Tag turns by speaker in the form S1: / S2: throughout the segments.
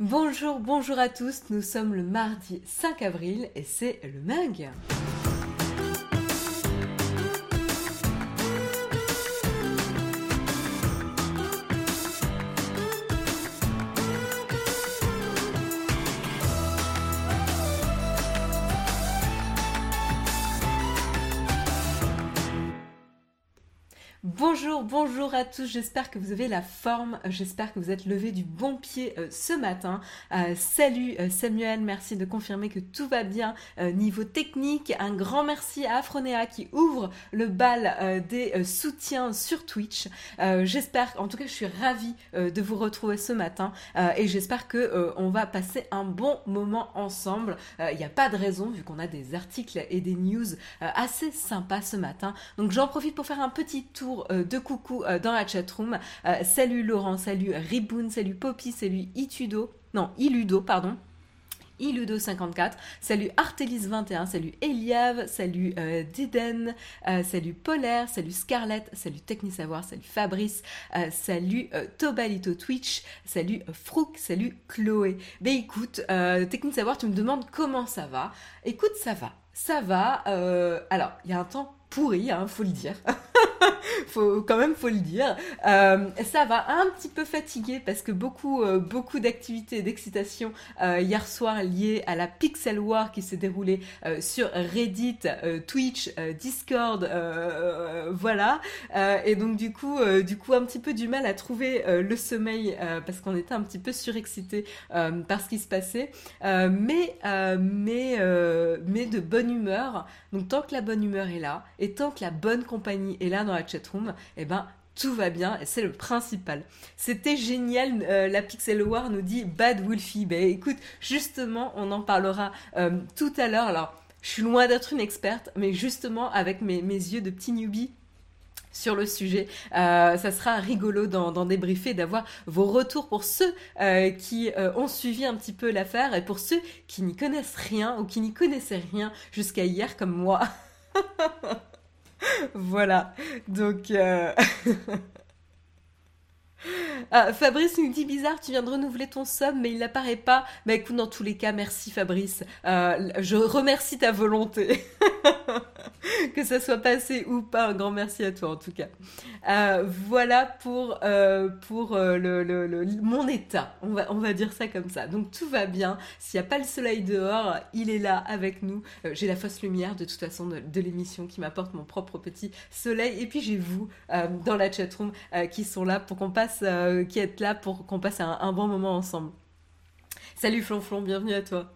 S1: Bonjour, bonjour à tous, nous sommes le mardi 5 avril et c'est le MAG. Bonjour, à tous, j'espère que vous avez la forme, j'espère que vous êtes levé du bon pied euh, ce matin. Euh, salut euh, Samuel, merci de confirmer que tout va bien niveau technique. Un grand merci à Afronéa qui ouvre le bal des soutiens sur Twitch. j'espère, en tout cas je suis ravie de vous retrouver ce matin et j'espère que on va passer un bon moment ensemble. Il n'y a pas de raison vu qu'on a des articles et des news assez sympas ce matin. Donc j'en profite pour faire un petit tour euh, coucou euh, dans la chatroom. Euh, salut Laurent, salut Riboun, salut Poppy, salut Itudo, non, Iludo, pardon. Iludo54, salut Artelis21, salut Eliave, salut Diden, salut Polaire, salut Scarlett, salut Technisavoir, salut Fabrice, salut Tobalito Twitch, salut Frouk, salut Chloé. Ben écoute, Technisavoir, tu me demandes comment ça va. Écoute, ça va, ça va. alors, il y a un temps pourri, hein, faut le dire. faut quand même faut le dire. Euh, ça va un petit peu fatiguer parce que beaucoup euh, beaucoup d'activités d'excitation euh, hier soir liées à la Pixel War qui s'est déroulée sur Reddit, Twitch, Discord, voilà. et donc du coup du coup un petit peu du mal à trouver le sommeil parce qu'on était un petit peu surexcité par ce qui se passait, mais mais mais de bonne humeur. Donc tant que la bonne humeur est là et tant que la bonne compagnie est là dans la chatroom eh ben tout va bien et c'est le principal. C'était génial, euh, la Pixel War nous dit Bad Wolfie. Ben écoute, justement, on en parlera euh, tout à l'heure. Alors, je suis loin d'être une experte, mais justement, avec mes, yeux de petit newbie, sur le sujet. Euh, ça sera rigolo d'en débriefer, d'avoir vos retours pour ceux qui ont suivi un petit peu l'affaire et pour ceux qui n'y connaissent rien ou qui n'y connaissaient rien jusqu'à hier comme moi. voilà. Donc. Ah, Fabrice nous dit bizarre, tu viens de renouveler ton sub, mais il n'apparaît pas. Mais écoute, dans tous les cas, merci Fabrice. Euh, je remercie ta volonté. que ça soit passé ou pas, un grand merci à toi en tout cas. Euh, voilà pour, euh, mon état, on va, on va dire ça comme ça. Donc tout va bien, s'il n'y a pas le soleil dehors, il est là avec nous. j'ai la fausse lumière de toute façon de, l'émission qui m'apporte mon propre petit soleil. Et puis j'ai vous dans la chatroom qui sont là pour qu'on passe, qui êtes là pour qu'on passe un, un bon moment ensemble. Salut Flonflon, bienvenue à toi.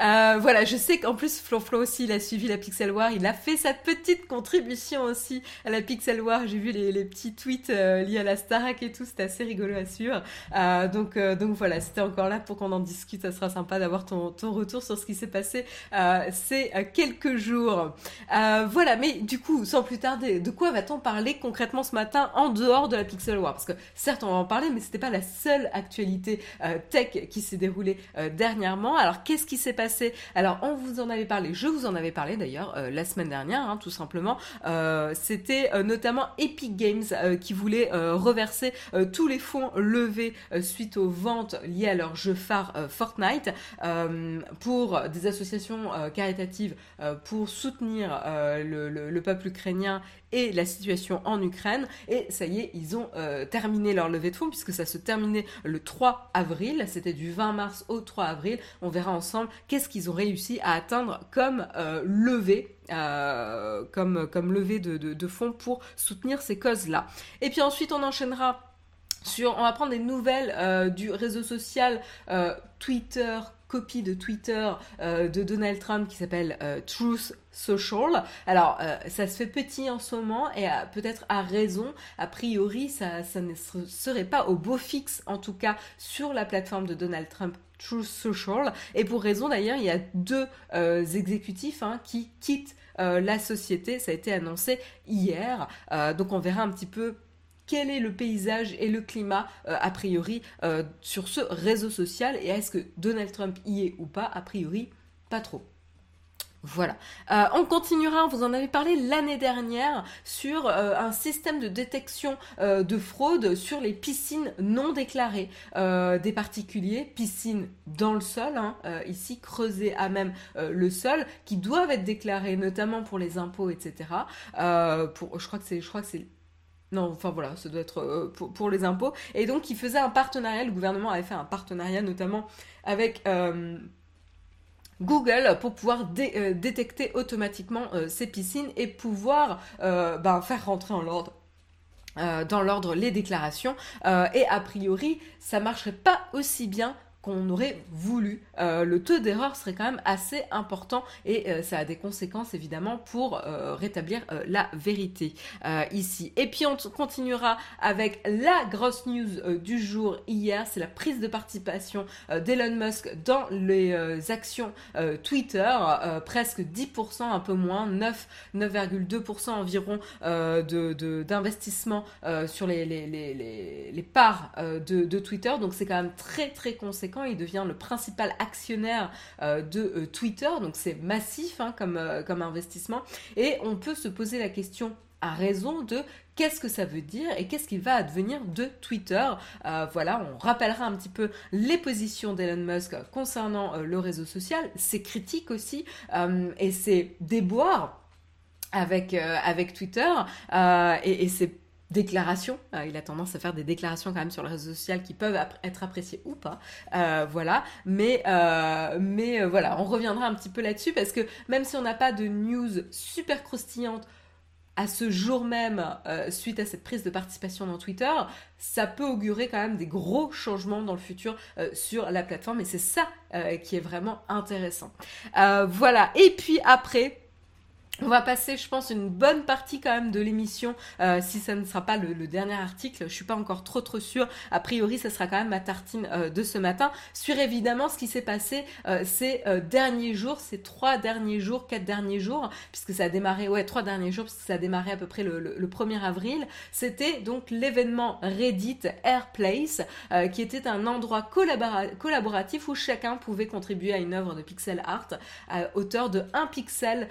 S1: Euh, voilà, je sais qu'en plus Flo Flo aussi, il a suivi la Pixel War, il a fait sa petite contribution aussi à la Pixel War. J'ai vu les, petits tweets euh, liés à la Starac et tout, c'était assez rigolo à suivre. Euh, donc, donc voilà, c'était encore là pour qu'on en discute. Ça sera sympa d'avoir ton, ton retour sur ce qui s'est passé ces quelques jours. voilà, mais du coup, sans plus tarder, de quoi va-t-on parler concrètement ce matin en dehors de la Pixel War? Parce que certes, on va en parler, mais c'était pas la seule actualité tech qui s'est déroulée dernièrement. Alors, qu'est-ce qui s'est passé Alors, on vous en avait parlé, je vous en avais parlé d'ailleurs euh, la semaine dernière, hein, tout simplement. Euh, c'était euh, notamment Epic Games qui voulait reverser tous les fonds levés suite aux ventes liées à leur jeu phare Fortnite pour des associations caritatives pour soutenir le, peuple ukrainien et la situation en Ukraine. Et ça y est, ils ont terminé leur levée de fonds puisque ça se terminait le 3 avril. C'était du 20 mars au 3 avril. On verra ensemble qu'est-ce qu'ils ont réussi à atteindre comme euh, levée. Euh, de, fonds pour soutenir ces causes-là. Et puis ensuite, on enchaînera sur, on va prendre des nouvelles euh, du réseau social Twitter, copie de Twitter de Donald Trump qui s'appelle Truth Social. Alors, ça se fait petit en ce moment et peut-être à raison. A priori, ça ne serait pas au beau fixe, en tout cas, sur la plateforme de Donald Trump Truth Social. Et pour raison d'ailleurs, il y a deux euh, exécutifs hein, qui quittent euh, la société. Ça a été annoncé hier. Euh, donc on verra un petit peu quel est le paysage et le climat a priori sur ce réseau social et est-ce que Donald Trump y est ou pas? A priori, pas trop. Voilà. Euh, on continuera, vous en avez parlé l'année dernière, sur euh, un système de détection euh, de fraude sur les piscines non déclarées des particuliers, piscines dans le sol, hein, ici creusées à même le sol, qui doivent être déclarées notamment pour les impôts, etc. je crois que c'est, je crois que c'est non, enfin voilà, ça doit être pour, les impôts. Et donc, il faisait un partenariat, le gouvernement avait fait un partenariat notamment avec Google pour pouvoir euh, détecter automatiquement euh, ces piscines et pouvoir euh, ben, faire rentrer dans l'ordre les déclarations. Et a priori ça marcherait pas aussi bien qu'on aurait voulu. Euh, le taux d'erreur serait quand même assez important et euh, ça a des conséquences évidemment pour euh, rétablir la vérité ici. Et puis on continuera avec la grosse news du jour hier, c'est la prise de participation d'Elon Musk dans les actions Twitter, presque 10%, un peu moins, 9, 9,2% environ d'investissement de, sur les, les, les, les parts de Twitter, donc c'est quand même très très conséquent il devient le principal actionnaire euh, de euh, Twitter, donc c'est massif hein, comme, euh, comme investissement. Et on peut se poser la question à raison de qu'est-ce que ça veut dire et qu'est-ce qu'il va advenir de Twitter. voilà, on rappellera un petit peu les positions d'Elon Musk concernant le réseau social, ses critiques aussi et ses déboires avec, avec Twitter et, et déclarations. Euh, il a tendance à faire des déclarations quand même sur le réseau social qui peuvent être appréciées ou pas. Euh, voilà. Mais, euh, mais voilà, on reviendra un petit peu là-dessus parce que même si on n'a pas de news super croustillante à ce jour même, suite à cette prise de participation dans Twitter, ça peut augurer quand même des gros changements dans le futur sur la plateforme et c'est ça qui est vraiment intéressant. voilà. Et puis après, on va passer, je pense, une bonne partie quand même de l'émission, euh, si ça ne sera pas le, dernier article. Je suis pas encore trop trop sûre. A priori, ça sera quand même ma tartine euh, de ce matin. Sur évidemment ce qui s'est passé euh, ces derniers jours, ces trois derniers jours, quatre derniers jours, puisque ça a démarré, ouais, trois derniers jours, puisque ça a démarré à peu près le, 1er avril. C'était donc l'événement Reddit Airplace, qui était un endroit collaboratif où chacun pouvait contribuer à une œuvre de pixel art à hauteur de 1 pixel.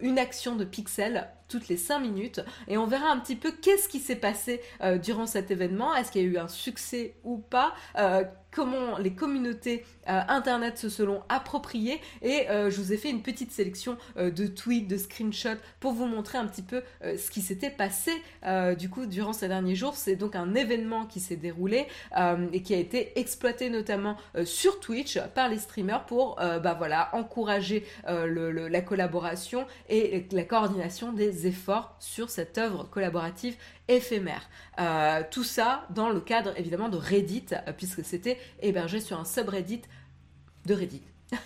S1: Une action de pixels toutes les 5 minutes et on verra un petit peu qu'est-ce qui s'est passé euh, durant cet événement, est-ce qu'il y a eu un succès ou pas, euh, comment les communautés euh, internet se sont appropriées? Et je vous ai fait une petite sélection de tweets, de screenshots pour vous montrer un petit peu ce qui s'était passé du coup durant ces derniers jours. C'est donc un événement qui s'est déroulé et qui a été exploité notamment sur Twitch par les streamers pour bah voilà encourager la collaboration et la coordination des efforts sur cette œuvre collaborative éphémère. Euh, tout ça dans le cadre évidemment de Reddit, euh, puisque c'était hébergé sur un subreddit de Reddit.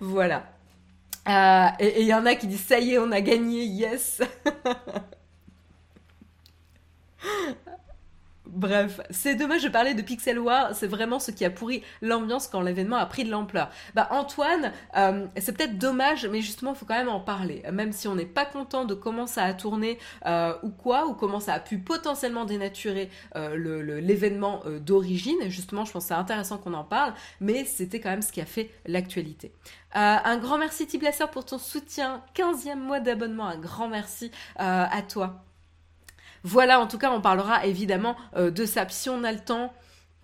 S1: voilà. Euh, et il y en a qui disent ça y est, on a gagné, yes. Bref, c'est dommage de parler de Pixel War, c'est vraiment ce qui a pourri l'ambiance quand l'événement a pris de l'ampleur. Bah Antoine, euh, c'est peut-être dommage, mais justement, il faut quand même en parler. Même si on n'est pas content de comment ça a tourné euh, ou quoi, ou comment ça a pu potentiellement dénaturer euh, l'événement d'origine, justement, je pense que c'est intéressant qu'on en parle, mais c'était quand même ce qui a fait l'actualité. un grand merci Tiblasser pour ton soutien, 15e mois d'abonnement, un grand merci à toi. Voilà, en tout cas, on parlera évidemment euh, de ça. si on a le temps,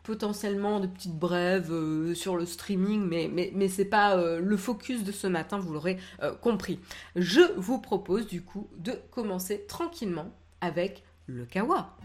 S1: potentiellement de petites brèves euh, sur le streaming, mais, mais, mais c'est pas euh, le focus de ce matin, vous l'aurez compris. Je vous propose du coup de commencer tranquillement avec le kawa.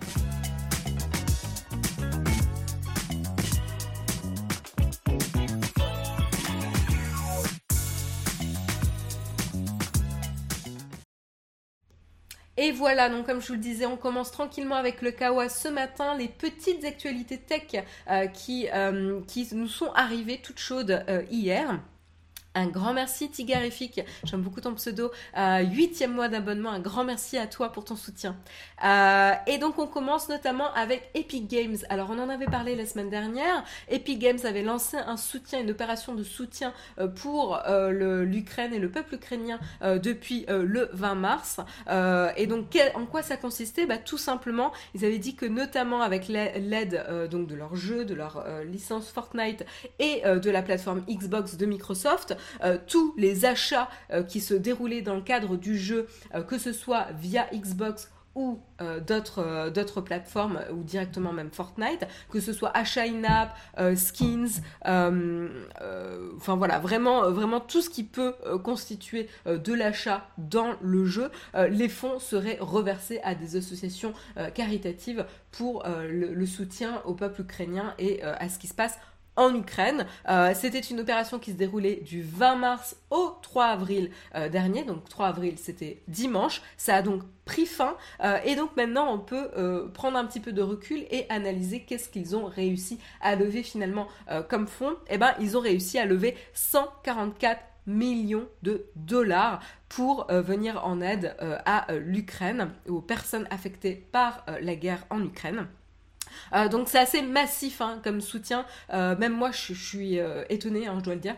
S1: Et voilà, donc comme je vous le disais, on commence tranquillement avec le Kawa ce matin, les petites actualités tech euh, qui, euh, qui nous sont arrivées toutes chaudes euh, hier. Un grand merci Tigarifique, j'aime beaucoup ton pseudo, euh, huitième mois d'abonnement, un grand merci à toi pour ton soutien. Euh, et donc on commence notamment avec Epic Games. Alors on en avait parlé la semaine dernière, Epic Games avait lancé un soutien, une opération de soutien euh, pour l'Ukraine et le peuple ukrainien depuis le 20 mars. et donc en quoi ça consistait? Bah, Tout simplement, ils avaient dit que notamment avec l'aide donc de leur jeu, de leur licence Fortnite et de la plateforme Xbox de Microsoft, tous les achats qui se déroulaient dans le cadre du jeu, que ce soit via Xbox ou euh, d'autres euh, plateformes ou directement même Fortnite, que ce soit achat euh, skins, enfin voilà, vraiment vraiment tout ce qui peut constituer de l'achat dans le jeu, les fonds seraient reversés à des associations caritatives pour le, soutien au peuple ukrainien et à ce qui se passe en Ukraine. Euh, c'était une opération qui se déroulait du 20 mars au 3 avril euh, dernier. Donc 3 avril, c'était dimanche. Ça a donc pris fin. Euh, et donc maintenant, on peut prendre un petit peu de recul et analyser qu'est-ce qu'ils ont réussi à lever finalement comme fonds. Eh ben, ils ont réussi à lever 144 millions de dollars pour venir en aide à l'Ukraine, aux personnes affectées par la guerre en Ukraine. Euh, donc c'est assez massif hein, comme soutien. Euh, même moi, je, suis euh, étonnée, hein, je dois le dire.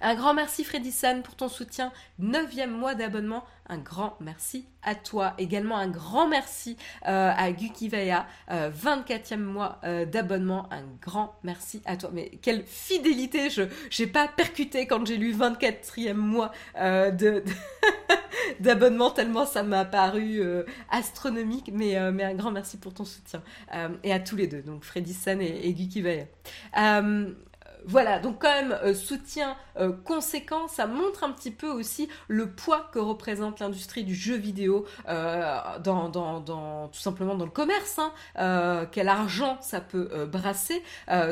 S1: Un grand merci Freddy San pour ton soutien. Neuvième mois d'abonnement. Un grand merci à toi. Également un grand merci à Gukivaya. 24e mois d'abonnement. Un grand merci à toi. Mais quelle fidélité. Je n'ai pas percuté quand j'ai lu 24e mois de... d'abonnement tellement ça m'a paru euh, astronomique. Mais, euh, un grand merci pour ton soutien. Euh, et à tous les deux, donc Freddy San et, et Guy voilà, donc quand même euh, soutien euh, conséquent, ça montre un petit peu aussi le poids que représente l'industrie du jeu vidéo euh, dans, tout simplement dans le commerce, hein, quel argent ça peut brasser.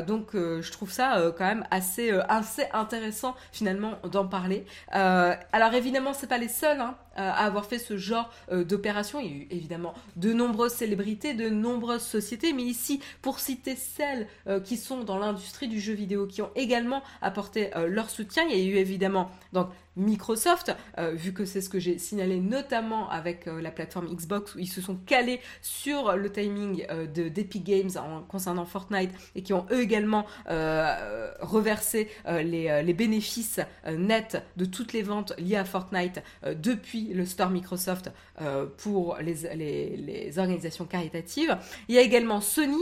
S1: donc je trouve ça quand même assez, assez intéressant finalement d'en parler. alors évidemment c'est pas les seuls hein, à avoir fait ce genre d'opération. Il y a eu évidemment de nombreuses célébrités, de nombreuses sociétés, mais ici pour citer celles qui sont dans l'industrie du jeu vidéo, qui ont également apporté euh, leur soutien. Il y a eu évidemment donc Microsoft, euh, vu que c'est ce que j'ai signalé notamment avec euh, la plateforme Xbox, où ils se sont calés sur le timing de d'Epic Games concernant Fortnite et qui ont eux également reversé les, bénéfices nets de toutes les ventes liées à Fortnite depuis le store Microsoft pour les, organisations caritatives. Il y a également Sony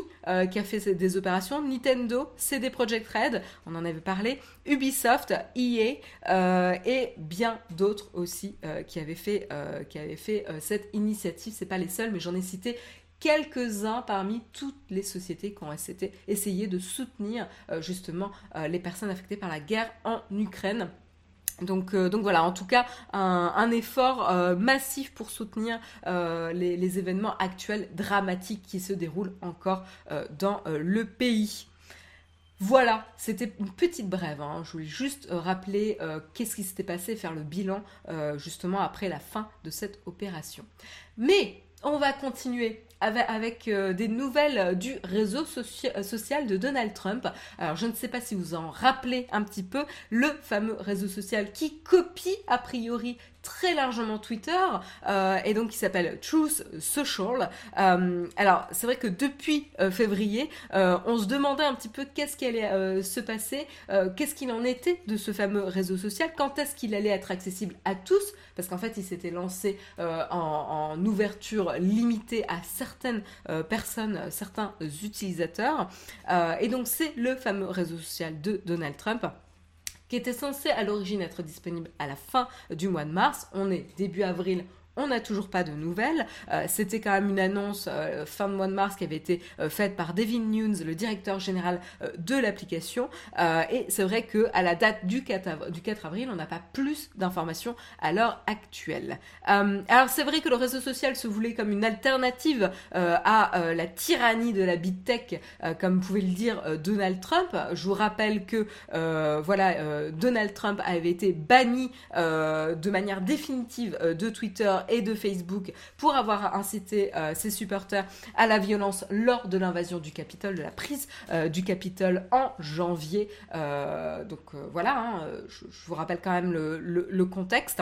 S1: qui a fait des opérations, Nintendo, CD Projekt Red, on en avait parlé, Ubisoft, EA euh, et bien d'autres aussi euh, qui avaient fait, euh, qui avaient fait cette initiative. C'est pas les seuls, mais j'en ai cité quelques-uns parmi toutes les sociétés qui ont essayé de soutenir justement les personnes affectées par la guerre en Ukraine. Donc, voilà, en tout cas, un, effort massif pour soutenir les, événements actuels dramatiques qui se déroulent encore dans le pays. Voilà, c'était une petite brève. Hein. Je voulais juste euh, rappeler euh, qu'est-ce qui s'était passé, faire le bilan euh, justement après la fin de cette opération. Mais on va continuer avec, des nouvelles du réseau social de Donald Trump. Alors je ne sais pas si vous en rappelez un petit peu, le fameux réseau social qui copie a priori très largement Twitter euh, et donc qui s'appelle Truth Social. Euh, alors c'est vrai que depuis euh, février, on se demandait un petit peu qu'est-ce qui allait se passer, qu'est-ce qu'il en était de ce fameux réseau social, quand est-ce qu'il allait être accessible à tous, parce qu'en fait il s'était lancé en, en, ouverture limitée à certaines personnes, certains utilisateurs. et donc c'est le fameux réseau social de Donald Trump qui était censé à l'origine être disponible à la fin du mois de mars. On est début avril, on n'a toujours pas de nouvelles. Euh, c'était quand même une annonce euh, fin de mois de mars qui avait été euh, faite par Devin Nunes, le directeur général de l'application. et c'est vrai que à la date du 4, du 4 avril, on n'a pas plus d'informations à l'heure actuelle. alors c'est vrai que le réseau social se voulait comme une alternative à la tyrannie de la big tech, comme pouvait le dire Donald Trump. Je vous rappelle que voilà, Donald Trump avait été banni de manière définitive de Twitter et de Facebook pour avoir incité euh, ses supporters à la violence lors de l'invasion du Capitole, de la prise euh, du Capitole en janvier. Euh, donc voilà, hein, je, vous rappelle quand même le contexte.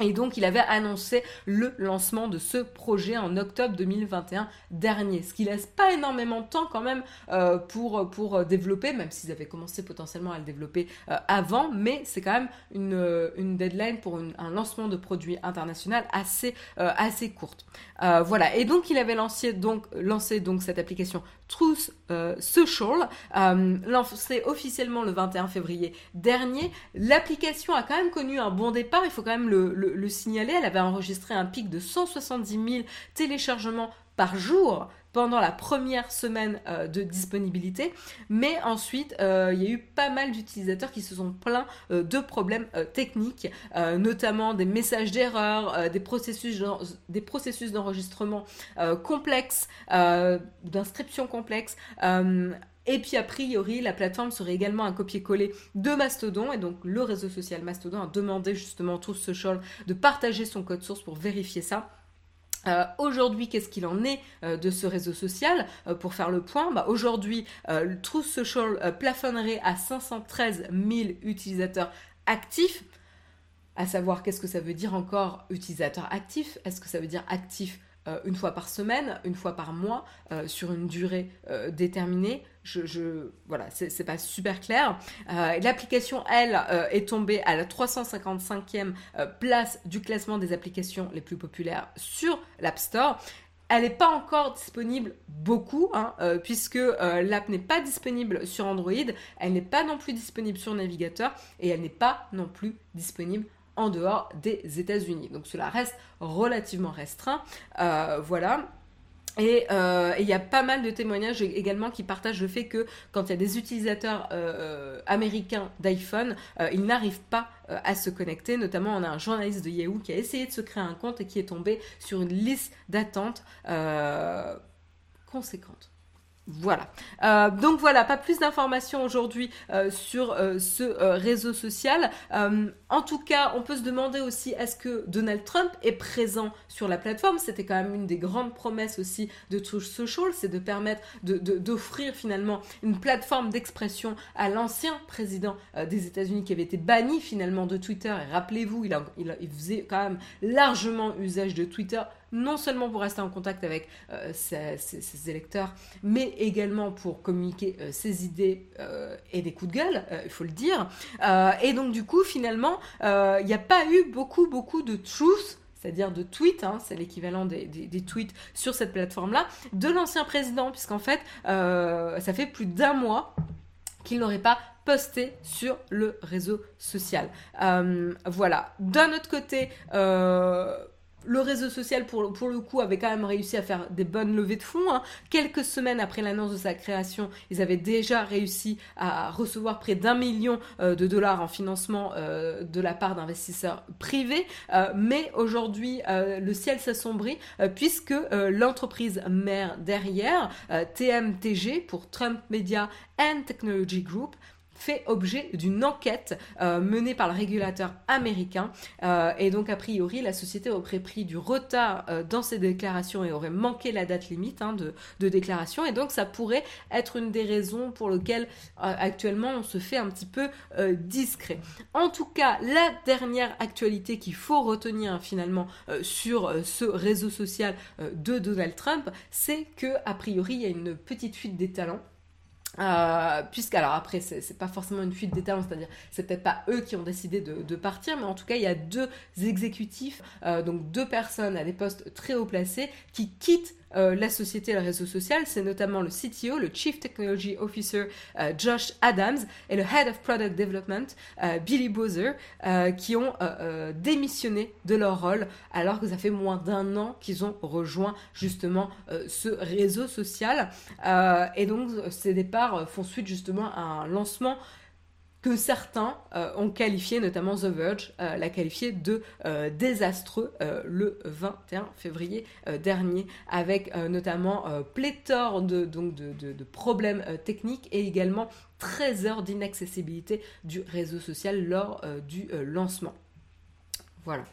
S1: Et donc, il avait annoncé le lancement de ce projet en octobre 2021 dernier, ce qui laisse pas énormément de temps quand même euh, pour, pour développer, même s'ils avaient commencé potentiellement à le développer euh, avant, mais c'est quand même une, deadline pour un lancement de produit international assez, euh, assez courte. voilà, et donc il avait lancé donc, lancé cette application Truth Social, lancé officiellement le 21 février dernier. L'application a quand même connu un bon départ, il faut quand même le, signaler. Elle avait enregistré un pic de 170 000 téléchargements par jour pendant la première semaine euh, de disponibilité, mais ensuite euh, il y a eu pas mal d'utilisateurs qui se sont plaints euh, de problèmes techniques, notamment des messages d'erreur, des processus des processus d'enregistrement complexes, d'inscription complexe. et puis a priori, la plateforme serait également un copier-coller de Mastodon. Et donc le réseau social Mastodon a demandé justement tout ce Social de partager son code source pour vérifier ça. Euh, aujourd'hui, qu'est-ce qu'il en est euh, de ce réseau social euh, Pour faire le point, bah, aujourd'hui, Truth Social plafonnerait à 513 000 utilisateurs actifs. À savoir, qu'est-ce que ça veut dire encore utilisateur actif Est-ce que ça veut dire actif une fois par semaine, une fois par mois, sur une durée déterminée je, voilà, c'est pas super clair. Euh, l'application, elle, euh, est tombée à la 355e euh, place du classement des applications les plus populaires sur l'App Store. Elle n'est pas encore disponible beaucoup, hein, puisque l'app n'est pas disponible sur Android, elle n'est pas non plus disponible sur navigateur, et elle n'est pas non plus disponible en dehors des États-Unis. Donc cela reste relativement restreint. voilà. Euh, et il y a pas mal de témoignages également qui partagent le fait que quand il y a des utilisateurs euh, euh, américains d'iPhone, ils n'arrivent pas à se connecter. Notamment, on a un journaliste de Yahoo qui a essayé de se créer un compte et qui est tombé sur une liste d'attente conséquente. Voilà. Euh, donc voilà, pas plus d'informations aujourd'hui euh, sur euh, ce réseau social. en tout cas, on peut se demander aussi est-ce que Donald Trump est présent sur la plateforme? C'était quand même une des grandes promesses aussi de Truth Social, c'est de permettre d'offrir finalement une plateforme d'expression à l'ancien président des États-Unis qui avait été banni finalement de Twitter. Et rappelez-vous, il faisait quand même largement usage de Twitter non seulement pour rester en contact avec euh, ses, électeurs, mais également pour communiquer euh, ses idées euh, et des coups de gueule, il faut le dire. et donc du coup, finalement, il n'y a pas eu beaucoup, beaucoup de truth c'est-à-dire de tweets, hein, c'est l'équivalent des, tweets sur cette plateforme-là, de l'ancien président, puisqu'en fait, ça fait plus d'un mois qu'il n'aurait pas posté sur le réseau social. voilà. D'un autre côté, le réseau social, pour, le coup, avait quand même réussi à faire des bonnes levées de fonds. Hein. Quelques semaines après l'annonce de sa création, ils avaient déjà réussi à recevoir près d'un million euh, de dollars en financement euh, de la part d'investisseurs privés. Euh, mais aujourd'hui, le ciel s'assombrit puisque l'entreprise mère derrière, TMTG pour Trump Media and Technology Group, fait objet d'une enquête euh, menée par le régulateur américain. Euh, et donc, a priori, la société aurait pris du retard euh, dans ses déclarations et aurait manqué la date limite hein, de, de, déclaration. Et donc, ça pourrait être une des raisons pour lesquelles actuellement on se fait un petit peu discret. En tout cas, la dernière actualité qu'il faut retenir finalement sur ce réseau social de Donald Trump, c'est que a priori il y a une petite fuite des talents euh, puisque alors après c'est pas forcément une fuite des talents, c'est-à-dire c'est peut-être pas eux qui ont décidé de, partir, mais en tout cas il y a deux exécutifs, euh, donc deux personnes à des postes très haut placés qui quittent euh, la société et le réseau social, c'est notamment le CTO, le Chief Technology Officer euh, Josh Adams et le Head of Product Development euh, Billy Bowser qui ont démissionné de leur rôle alors que ça fait moins d'un an qu'ils ont rejoint justement ce réseau social. et donc ces départs font suite justement à un lancement que certains euh, ont qualifié, notamment The Verge, euh, l'a qualifié de euh, désastreux le 21 février dernier, avec notamment pléthore de, donc de, problèmes techniques et également 13 heures d'inaccessibilité du réseau social lors du lancement. Voilà.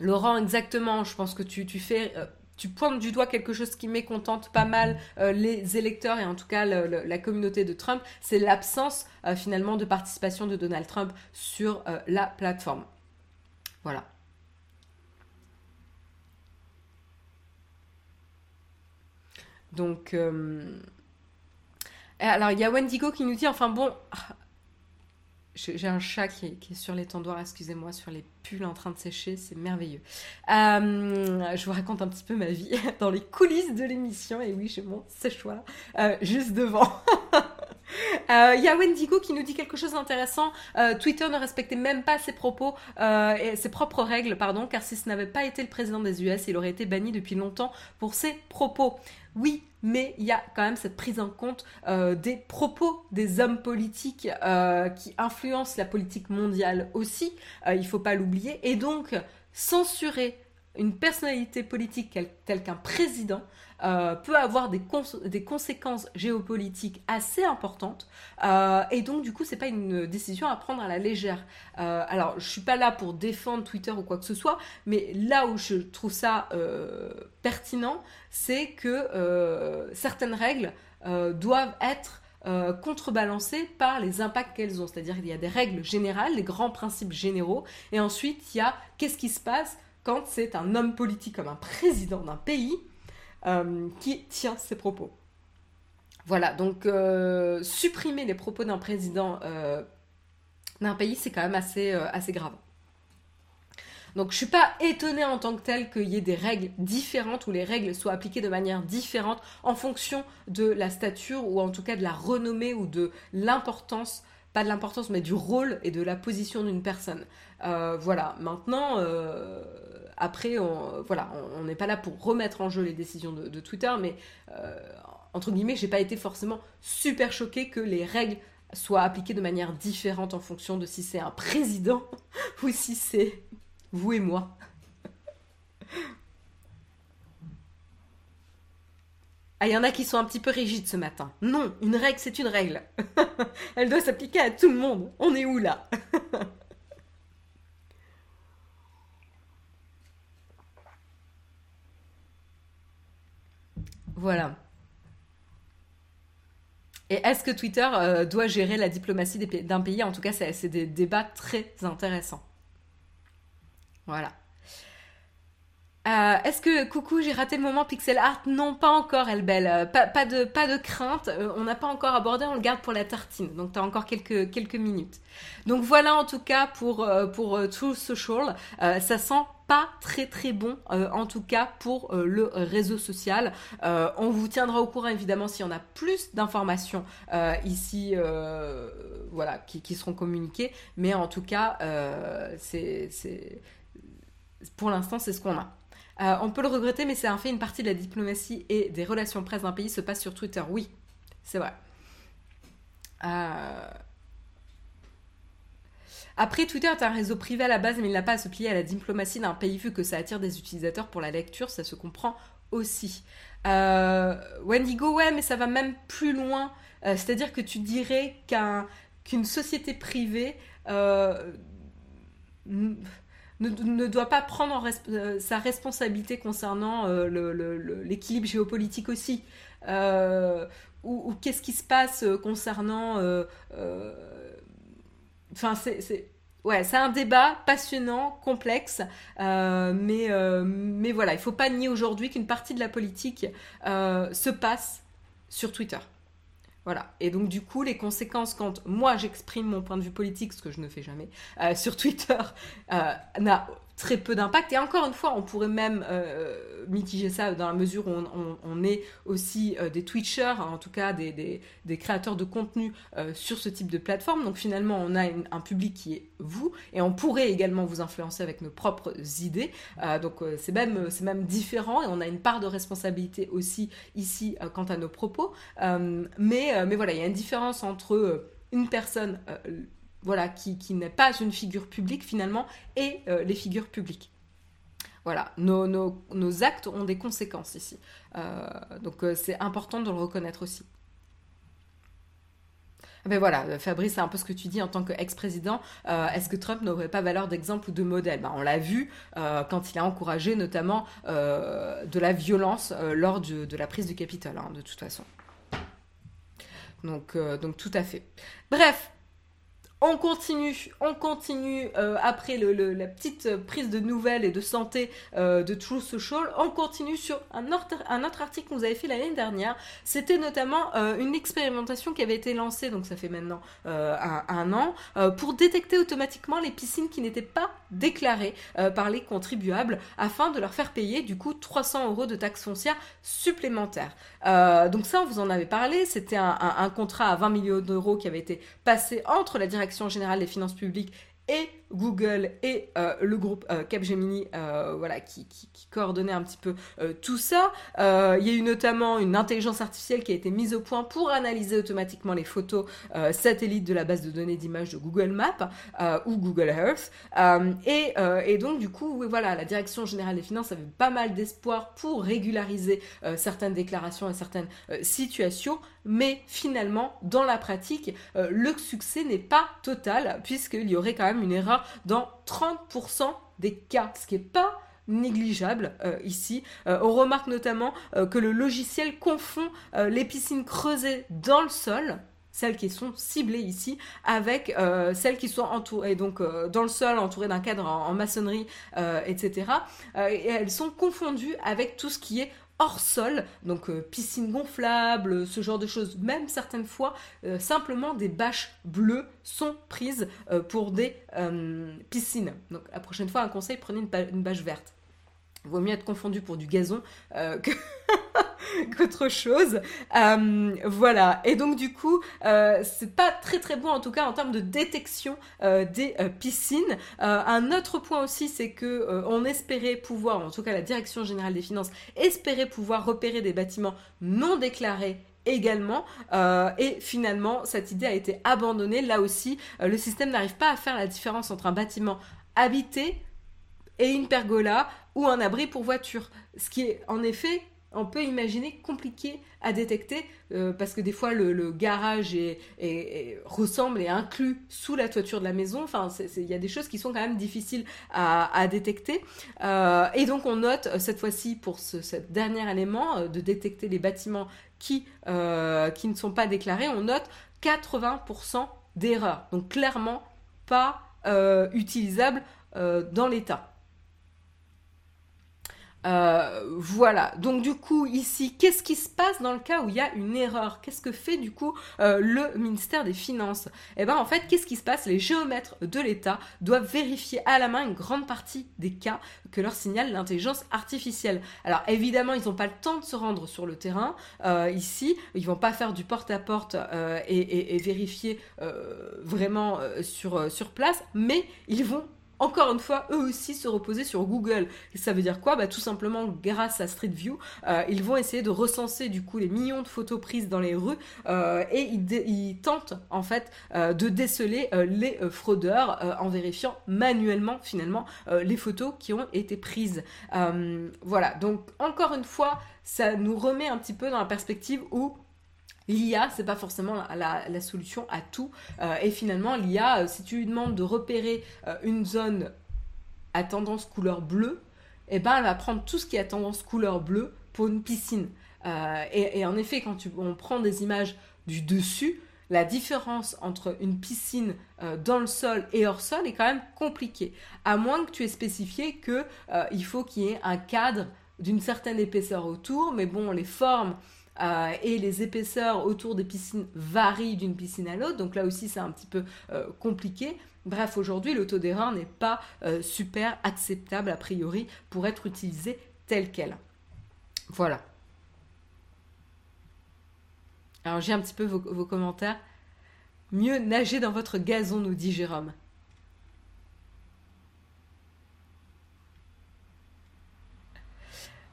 S1: Laurent, exactement, je pense que tu, tu fais tu pointes du doigt quelque chose qui mécontente pas mal euh, les électeurs et en tout cas la communauté de Trump, c'est l'absence euh, finalement de participation de Donald Trump sur euh, la plateforme. Voilà. Donc, alors il y a Wendigo qui nous dit, enfin bon, J'ai un chat qui est, sur les excusez-moi, sur les en train de sécher, c'est merveilleux. Euh, je vous raconte un petit peu ma vie dans les coulisses de l'émission, et oui, j'ai mon séchoir euh, juste devant. Euh, il y a Wendigo qui nous dit quelque chose d'intéressant. Twitter ne respectait même pas ses propos ses propres règles, pardon, car si ce n'avait pas été le président des US, il aurait été banni depuis longtemps pour ses propos. Oui, mais il y a quand même cette prise en compte euh, des propos des hommes politiques euh, qui influencent la politique mondiale aussi, euh, il ne faut pas l'oublier, et donc censurer une personnalité politique telle qu'un président euh, peut avoir des, conséquences géopolitiques assez importantes. Euh, et donc, du coup, c'est pas une décision à prendre à la légère. Euh, alors, je suis pas là pour défendre Twitter ou quoi que ce soit, mais là où je trouve ça pertinent, c'est que certaines règles doivent être contrebalancées par les impacts qu'elles ont. C'est-à-dire qu'il y a des règles générales, les grands principes généraux, et ensuite il y a qu'est-ce qui se passe c'est un homme politique comme un président d'un pays euh, qui tient ses propos. Voilà, donc euh, supprimer les propos d'un président euh, d'un pays, c'est quand même assez, assez grave. Donc je suis pas étonnée en tant que telle qu'il y ait des règles différentes ou les règles soient appliquées de manière différente en fonction de la stature ou en tout cas de la renommée ou de l'importance, pas de l'importance mais du rôle et de la position d'une personne. voilà, maintenant après, on, voilà, on n'est pas là pour remettre en jeu les décisions de, Twitter, mais euh, entre guillemets, j'ai pas été forcément super choquée que les règles soient appliquées de manière différente en fonction de si c'est un président ou si c'est vous et moi. Ah, il y en a qui sont un petit peu rigides ce matin. Non, une règle, c'est une règle. Elle doit s'appliquer à tout le monde. On est où là? Voilà. Et est-ce que Twitter euh, doit gérer la diplomatie d'un pays? En tout cas, c'est des débats très intéressants. Voilà. Euh, est-ce que, coucou, j'ai raté le moment pixel art? Non, pas encore, elle belle. Euh, pas, de, crainte, on n'a pas encore abordé, on le garde pour la tartine. Donc, tu as encore quelques, minutes. Donc, voilà en tout cas pour, pour True Social. ça sent pas très très bon, euh, en tout cas pour euh, le réseau social. Euh, on vous tiendra au courant évidemment s'il y en a plus d'informations ici, voilà, qui, seront communiquées. Mais en tout cas, c'est, pour l'instant, c'est ce qu'on a. on peut le regretter, mais c'est un fait, une partie de la diplomatie et des relations presse d'un pays se passe sur Twitter. Oui, c'est vrai. Euh, après, Twitter est un réseau privé à la base, mais il n'a pas à se plier à la diplomatie d'un pays vu que ça attire des utilisateurs pour la lecture, ça se comprend aussi. Euh, Wendigo, ouais, mais ça va même plus loin. Euh, c'est-à-dire que tu dirais qu'une société privée euh, ne, doit pas prendre sa responsabilité concernant l'équilibre géopolitique aussi. ou qu'est-ce qui se passe concernant Enfin, c'est. Ouais, c'est un débat passionnant, complexe, euh, mais, euh, mais voilà, il faut pas nier aujourd'hui qu'une partie de la politique euh, se passe sur Twitter. Voilà. Et donc, du coup, les conséquences quand moi j'exprime mon point de vue politique, ce que je ne fais jamais, sur Twitter, n'a très peu d'impact. Et encore une fois, on pourrait même euh, mitiger ça dans la mesure où on, est aussi euh, des Twitchers, en tout cas des, créateurs de contenu euh, sur ce type de plateforme. Donc finalement, on a un public qui est vous, et on pourrait également vous influencer avec nos propres idées. donc c'est même, même différent, et on a une part de responsabilité aussi ici quant à nos propos. mais, mais voilà, il y a une différence entre une personne voilà, qui, n'est pas une figure publique finalement, et euh, les figures publiques. Voilà, nos, actes ont des conséquences ici. Euh, donc euh, c'est important de le reconnaître aussi. Mais voilà, Fabrice, c'est un peu ce que tu dis en tant qu'ex-président. Est-ce que Trump n'aurait pas valeur d'exemple ou de modèle? Ben, On l'a vu quand il a encouragé notamment de la violence lors de, la prise du Capitole, hein, de toute façon. Donc, donc tout à fait. Bref, On continue, on continue euh, après la petite prise de nouvelles et de santé euh, de True Social. On continue sur un autre, article que vous avez fait l'année dernière. C'était notamment euh, une expérimentation qui avait été lancée, donc ça fait maintenant un, an, pour détecter automatiquement les piscines qui n'étaient pas déclarées par les contribuables afin de leur faire payer du coup 300 euros de taxes foncières supplémentaires. donc ça, on vous en avait parlé. C'était un, un contrat à 20 millions d'euros qui avait été passé entre la direction générale des finances publiques et Google et euh, le groupe euh, Capgemini, euh, voilà, qui, qui, coordonnait un petit peu tout ça. il y a eu notamment une intelligence artificielle qui a été mise au point pour analyser automatiquement les photos satellites de la base de données d'images de Google Maps ou Google Earth. Et, donc du coup, voilà, la direction générale des finances avait pas mal d'espoir pour régulariser certaines déclarations et certaines situations, mais finalement, dans la pratique, le succès n'est pas total puisqu'il y aurait quand même une erreur dans 30% des cas, ce qui n'est pas négligeable euh, ici. Euh, on remarque notamment euh, que le logiciel confond les piscines creusées dans le sol, celles qui sont ciblées ici, avec celles qui sont entourées, donc dans le sol, entourées d'un cadre en maçonnerie, etc. et elles sont confondues avec tout ce qui est hors sol, donc euh, piscine gonflable, ce genre de choses. Même certaines fois, euh, simplement des bâches bleues sont prises euh, pour des piscines. Donc la prochaine fois, un conseil, prenez une bâche verte. Vaut mieux être confondu pour du gazon euh, qu'autre chose. Euh, voilà. Et donc du coup, euh, c'est pas très très bon en tout cas en termes de détection des piscines. un autre point aussi, c'est que on espérait pouvoir, en tout cas la Direction générale des finances espérait pouvoir repérer des bâtiments non déclarés également. et finalement, cette idée a été abandonnée. Là aussi, le système n'arrive pas à faire la différence entre un bâtiment habité et une pergola ou un abri pour voiture. Ce qui est en effet, on peut imaginer compliqué à détecter euh, parce que des fois le, garage est, ressemble et inclus sous la toiture de la maison. Enfin, il y a des choses qui sont quand même difficiles à, détecter. Euh, et donc on note euh, cette fois-ci pour ce, dernier élément de détecter les bâtiments qui, qui ne sont pas déclarés, on note 80% d'erreurs. Donc clairement pas utilisable dans l'état. Euh, voilà. Donc du coup ici, qu'est-ce qui se passe dans le cas où il y a une erreur? Qu'est-ce que fait du coup euh, le ministère des Finances? Eh bien en fait, qu'est-ce qui se passe? Les géomètres de l'État doivent vérifier à la main une grande partie des cas que leur signale l'intelligence artificielle. Alors évidemment, ils n'ont pas le temps de se rendre sur le terrain euh, ici. Ils vont pas faire du porte-à-porte et, et, vérifier vraiment sur, sur place, mais ils vont encore une fois, eux aussi se reposer sur Google. ça veut dire quoi? Bah, Tout simplement, grâce à Street View, euh, ils vont essayer de recenser du coup les millions de photos prises dans les rues euh, et ils, tentent en fait euh, de déceler les fraudeurs en vérifiant manuellement finalement les photos qui ont été prises. voilà, donc encore une fois, ça nous remet un petit peu dans la perspective où l'IA, c'est pas forcément la, solution à tout. Euh, et finalement, l'IA, euh, si tu lui demandes de repérer euh, une zone à tendance couleur bleue, eh ben, elle va prendre tout ce qui à tendance couleur bleue pour une piscine. Et, en effet, quand on prend des images du dessus, la différence entre une piscine dans le sol et hors sol est quand même compliquée. À moins que tu aies spécifié qu'il faut qu'il y ait un cadre d'une certaine épaisseur autour, mais bon, les formes euh, et les épaisseurs autour des piscines varient d'une piscine à l'autre, donc là aussi c'est un petit peu euh, compliqué. Bref, aujourd'hui, le taux d'erreur n'est pas euh, super acceptable a priori pour être utilisé tel quel. Voilà. Alors j'ai un petit peu vos commentaires. Mieux nager dans votre gazon, nous dit Jérôme.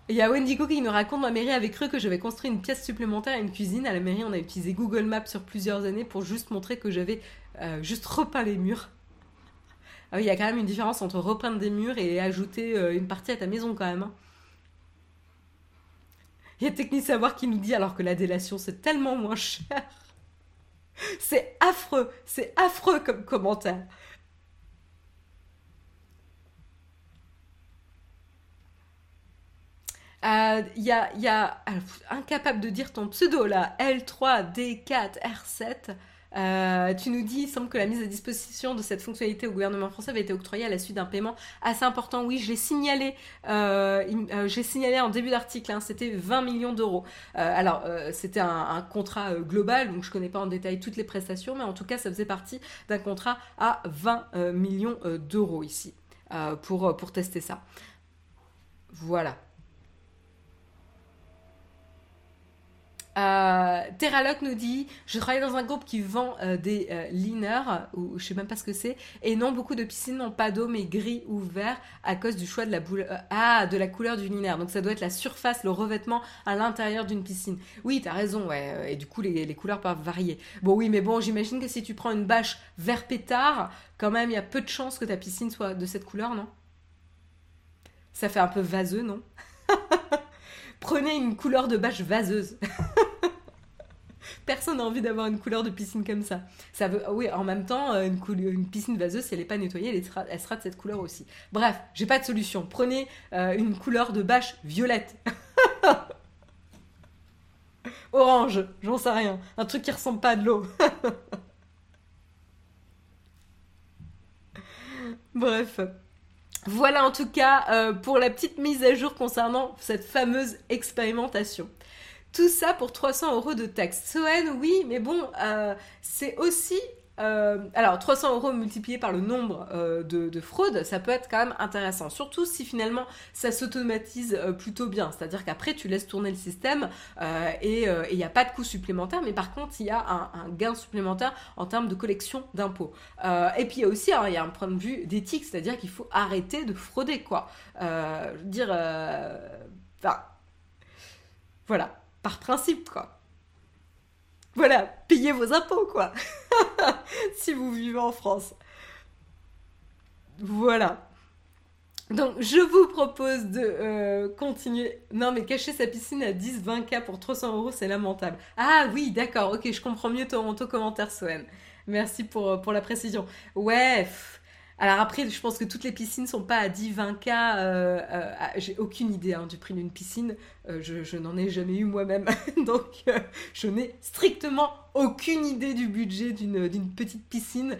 S1: Il y a Wendigo qui nous raconte ma mairie avait cru que j'avais construit une pièce supplémentaire à une cuisine. À la mairie, on a utilisé Google Maps sur plusieurs années pour juste montrer que j'avais euh, juste repeint les murs. Ah oui, il y a quand même une différence entre repeindre des murs et ajouter euh, une partie à ta maison quand même. Hein. Il y a Technique Savoir qui nous dit alors que la délation c'est tellement moins cher. C'est affreux, c'est affreux comme commentaire. Il euh, y, a, incapable de dire ton pseudo là, L3, D4, R7. Euh, tu nous dis, il semble que la mise à disposition de cette fonctionnalité au gouvernement français avait été octroyée à la suite d'un paiement assez important. Oui, je l'ai signalé, euh, j'ai signalé en début d'article, hein, c'était 20 millions d'euros. alors, c'était un, contrat global, donc je connais pas en détail toutes les prestations, mais en tout cas, ça faisait partie d'un contrat à 20 millions d'euros ici pour tester ça. Voilà. Euh, Terraloc nous dit Je travaille dans un groupe qui vend euh, des euh, liners, ou je sais même pas ce que c'est, et non, beaucoup de piscines n'ont pas d'eau, mais gris ou vert à cause du choix de la, boule, euh, ah, de la couleur du liner. Donc ça doit être la surface, le revêtement à l'intérieur d'une piscine. Oui, t'as raison, ouais, et du coup les, les, couleurs peuvent varier. Bon, oui, mais bon, j'imagine que si tu prends une bâche vert pétard, quand même, il y a peu de chances que ta piscine soit de cette couleur, non? Ça fait un peu vaseux, non? Prenez une couleur de bâche vaseuse. Personne n'a envie d'avoir une couleur de piscine comme ça. Ça veut, oui, en même temps, euh, une, piscine vaseuse, si elle n'est pas nettoyée, elle sera, elle sera, de cette couleur aussi. Bref, j'ai pas de solution. Prenez euh, une couleur de bâche violette. Orange, j'en sais rien. Un truc qui ressemble pas à de l'eau. Bref. Voilà en tout cas euh, pour la petite mise à jour concernant cette fameuse expérimentation. Tout ça pour 300 euros de taxe. Soen, oui, mais bon, euh, c'est aussi euh, alors, 300 euros multiplié par le nombre de, fraudes, ça peut être quand même intéressant. Surtout si finalement ça s'automatise plutôt bien. C'est-à-dire qu'après, tu laisses tourner le système et il n'y a pas de coût supplémentaire, mais par contre, il y a un, gain supplémentaire en termes de collection d'impôts. et puis, il y a aussi a un point de vue d'éthique, c'est-à-dire qu'il faut arrêter de frauder, quoi. je veux dire, enfin, voilà par principe, quoi. Voilà, payez vos impôts, quoi. si vous vivez en France. Voilà. Donc, je vous propose de euh, continuer. Non, mais cacher sa piscine à 10-20K pour 300 euros, c'est lamentable. Ah oui, d'accord, ok, je comprends mieux ton, ton commentaire, Soen. Merci pour, euh, pour la précision. Ouais, alors après, je pense que toutes les piscines sont pas à 10-20K. Euh, euh, j'ai aucune idée hein, du prix d'une piscine. Euh, je, n'en ai jamais eu moi-même. Donc, je n'ai strictement aucune idée du budget d'une petite piscine.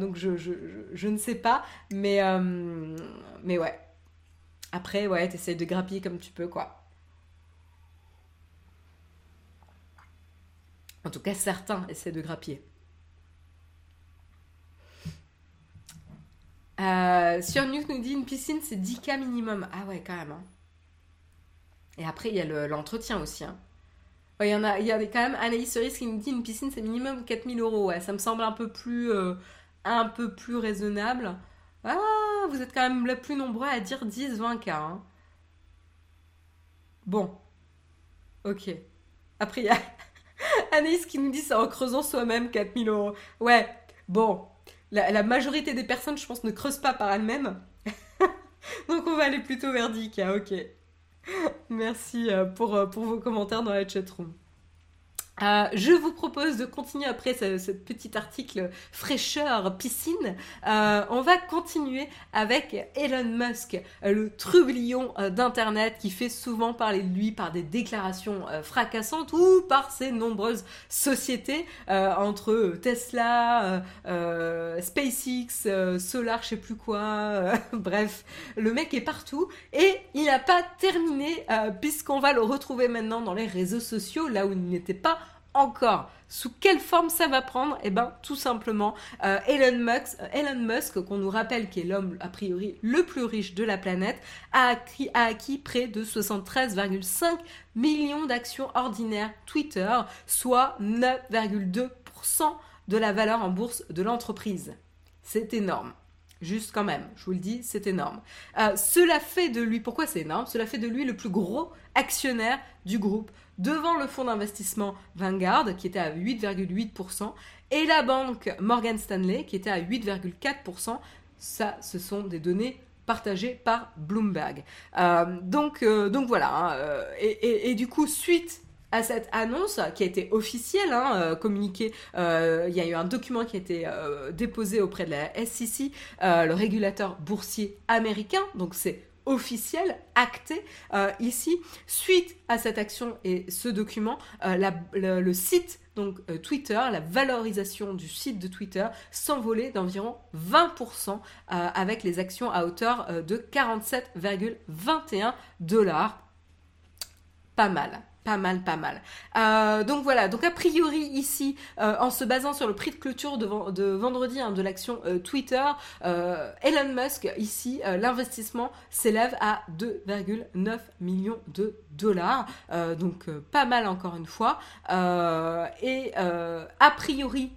S1: donc, je, je, ne sais pas. Mais, mais ouais. Après, ouais, t'essayes de grappiller comme tu peux, quoi. En tout cas, certains essaient de grappiller. Euh, sur News nous dit une piscine c'est 10K minimum. Ah ouais, quand même. Hein. Et après, il y a l'entretien aussi. Hein. Il y en a, il y quand même Anaïs Cerise qui nous dit une piscine c'est minimum 4000 euros. Ouais, ça me semble un peu plus, euh, un peu plus raisonnable. Ah, vous êtes quand même le plus nombreux à dire 10, 20K. Hein. Bon. Ok. Après, il y a Anaïs qui nous dit c'est en creusant soi-même 4000 euros. Ouais, bon, la, majorité des personnes, je pense, ne creusent pas par elles-mêmes. Donc on va aller plutôt vers 10K, ok. Merci euh, pour, euh, pour vos commentaires dans la chatroom. Euh, je vous propose de continuer après ce, petit article fraîcheur piscine. Euh, on va continuer avec Elon Musk, le trublion euh, d'Internet qui fait souvent parler de lui par des déclarations fracassantes ou par ses nombreuses sociétés entre Tesla, SpaceX, Solar, je sais plus quoi. bref, le mec est partout et il n'a pas terminé puisqu'on va le retrouver maintenant dans les réseaux sociaux là où il n'était pas encore. Sous quelle forme ça va prendre? Eh bien, tout simplement, euh, Elon Musk, euh, Elon Musk qu'on nous rappelle qui est l'homme a priori le plus riche de la planète, a acquis, près de 73,5 millions d'actions ordinaires Twitter, soit 9,2% de la valeur en bourse de l'entreprise. C'est énorme. Juste quand même, je vous le dis, c'est énorme. Euh, cela fait de lui, pourquoi c'est énorme? Cela fait de lui le plus gros actionnaire du groupe devant le fonds d'investissement Vanguard qui était à 8,8% et la banque Morgan Stanley qui était à 8,4%. Ça, ce sont des données partagées par Bloomberg. Euh, donc, euh, donc voilà. Hein, euh, et, du coup, suite à cette annonce qui a été officielle, hein, communiquée, il y a eu un document qui a été déposé auprès de la SEC, le régulateur boursier américain, donc c'est officiel, acté ici. Suite à cette action et ce document, le, site donc Twitter, la valorisation du site de Twitter s'envolait d'environ 20% avec les actions à hauteur de 47,21 dollars. Pas mal pas mal, pas mal. Euh, donc voilà, donc a priori ici, euh, en se basant sur le prix de clôture de, vendredi hein, de l'action euh, Twitter, Elon Musk, ici, l'investissement s'élève à 2,9 millions de dollars. donc pas mal encore une fois. et a priori,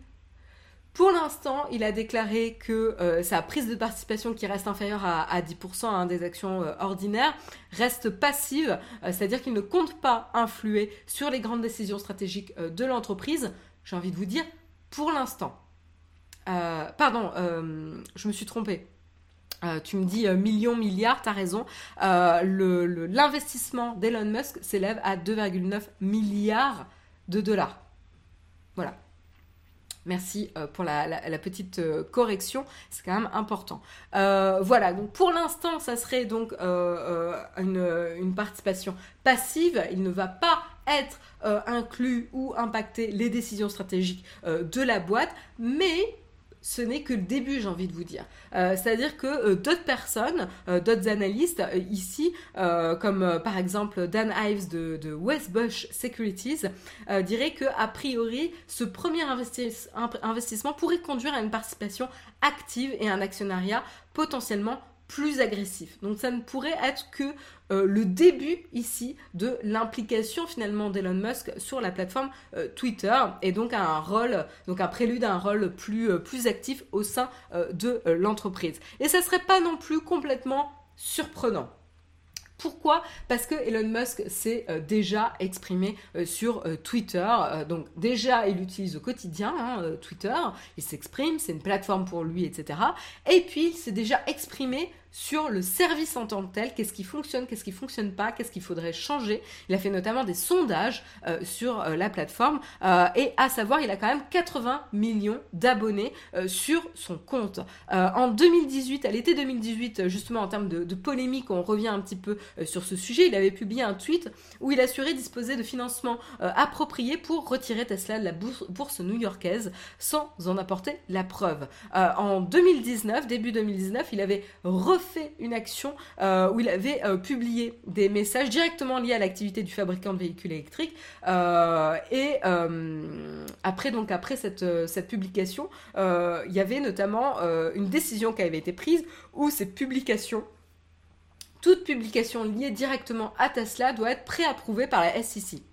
S1: pour l'instant, il a déclaré que euh, sa prise de participation qui reste inférieure à, 10% hein, des actions euh, ordinaires reste passive, euh, c'est-à-dire qu'il ne compte pas influer sur les grandes décisions stratégiques de l'entreprise. J'ai envie de vous dire, pour l'instant. pardon, je me suis trompée. tu me dis millions, milliards, t'as raison. L'investissement d'Elon Musk s'élève à 2,9 milliards de dollars. Voilà. Merci euh, pour la, petite euh, correction, c'est quand même important. Euh, voilà, donc pour l'instant, ça serait donc une, participation passive. Il ne va pas être inclus ou impacter les décisions stratégiques de la boîte, mais ce n'est que le début, j'ai envie de vous dire. Euh, c'est-à-dire que euh, d'autres personnes, euh, d'autres analystes ici, comme par exemple Dan Ives de, de Westbush Securities, diraient que a priori, ce premier investissement pourrait conduire à une participation active et un actionnariat potentiellement plus agressif. Donc ça ne pourrait être que euh, le début ici de l'implication finalement d'Elon Musk sur la plateforme euh, Twitter et donc un rôle, donc un prélude à un rôle plus, euh, plus actif au sein de l'entreprise. Et ça serait pas non plus complètement surprenant. Pourquoi? Parce que Elon Musk s'est euh, déjà exprimé euh, sur euh, Twitter. donc déjà, il l'utilise au quotidien, hein, Twitter. Il s'exprime, c'est une plateforme pour lui, etc. Et puis, il s'est déjà exprimé sur le service en tant que tel, qu'est-ce qui fonctionne, qu'est-ce qui fonctionne pas, qu'est-ce qu'il faudrait changer. Il a fait notamment des sondages sur la plateforme et à savoir, il a quand même 80 millions d'abonnés sur son compte. en 2018, à l'été 2018, justement en termes de, polémique, on revient un petit peu euh, sur ce sujet. Il avait publié un tweet où il assurait disposer de financements euh, appropriés pour retirer Tesla de la bourse, new-yorkaise sans en apporter la preuve. Euh, en 2019, début 2019, il avait refait une action où il avait publié des messages directement liés à l'activité du fabricant de véhicules électriques. et après, donc, après cette, publication, il y avait notamment une décision qui avait été prise où ces publications toute publication liée directement à Tesla doit être préapprouvée par la SEC.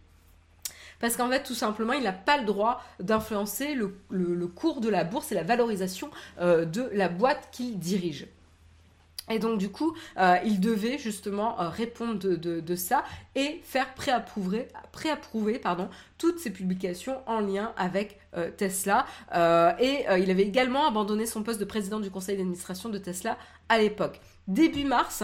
S1: Parce qu'en fait, tout simplement, il n'a pas le droit d'influencer le, cours de la bourse et la valorisation euh, de la boîte qu'il dirige. Et donc du coup, euh, il devait justement euh, répondre de, ça et faire préapprouver, pardon, toutes ces publications en lien avec Tesla. et il avait également abandonné son poste de président du conseil d'administration de Tesla à l'époque. Début mars,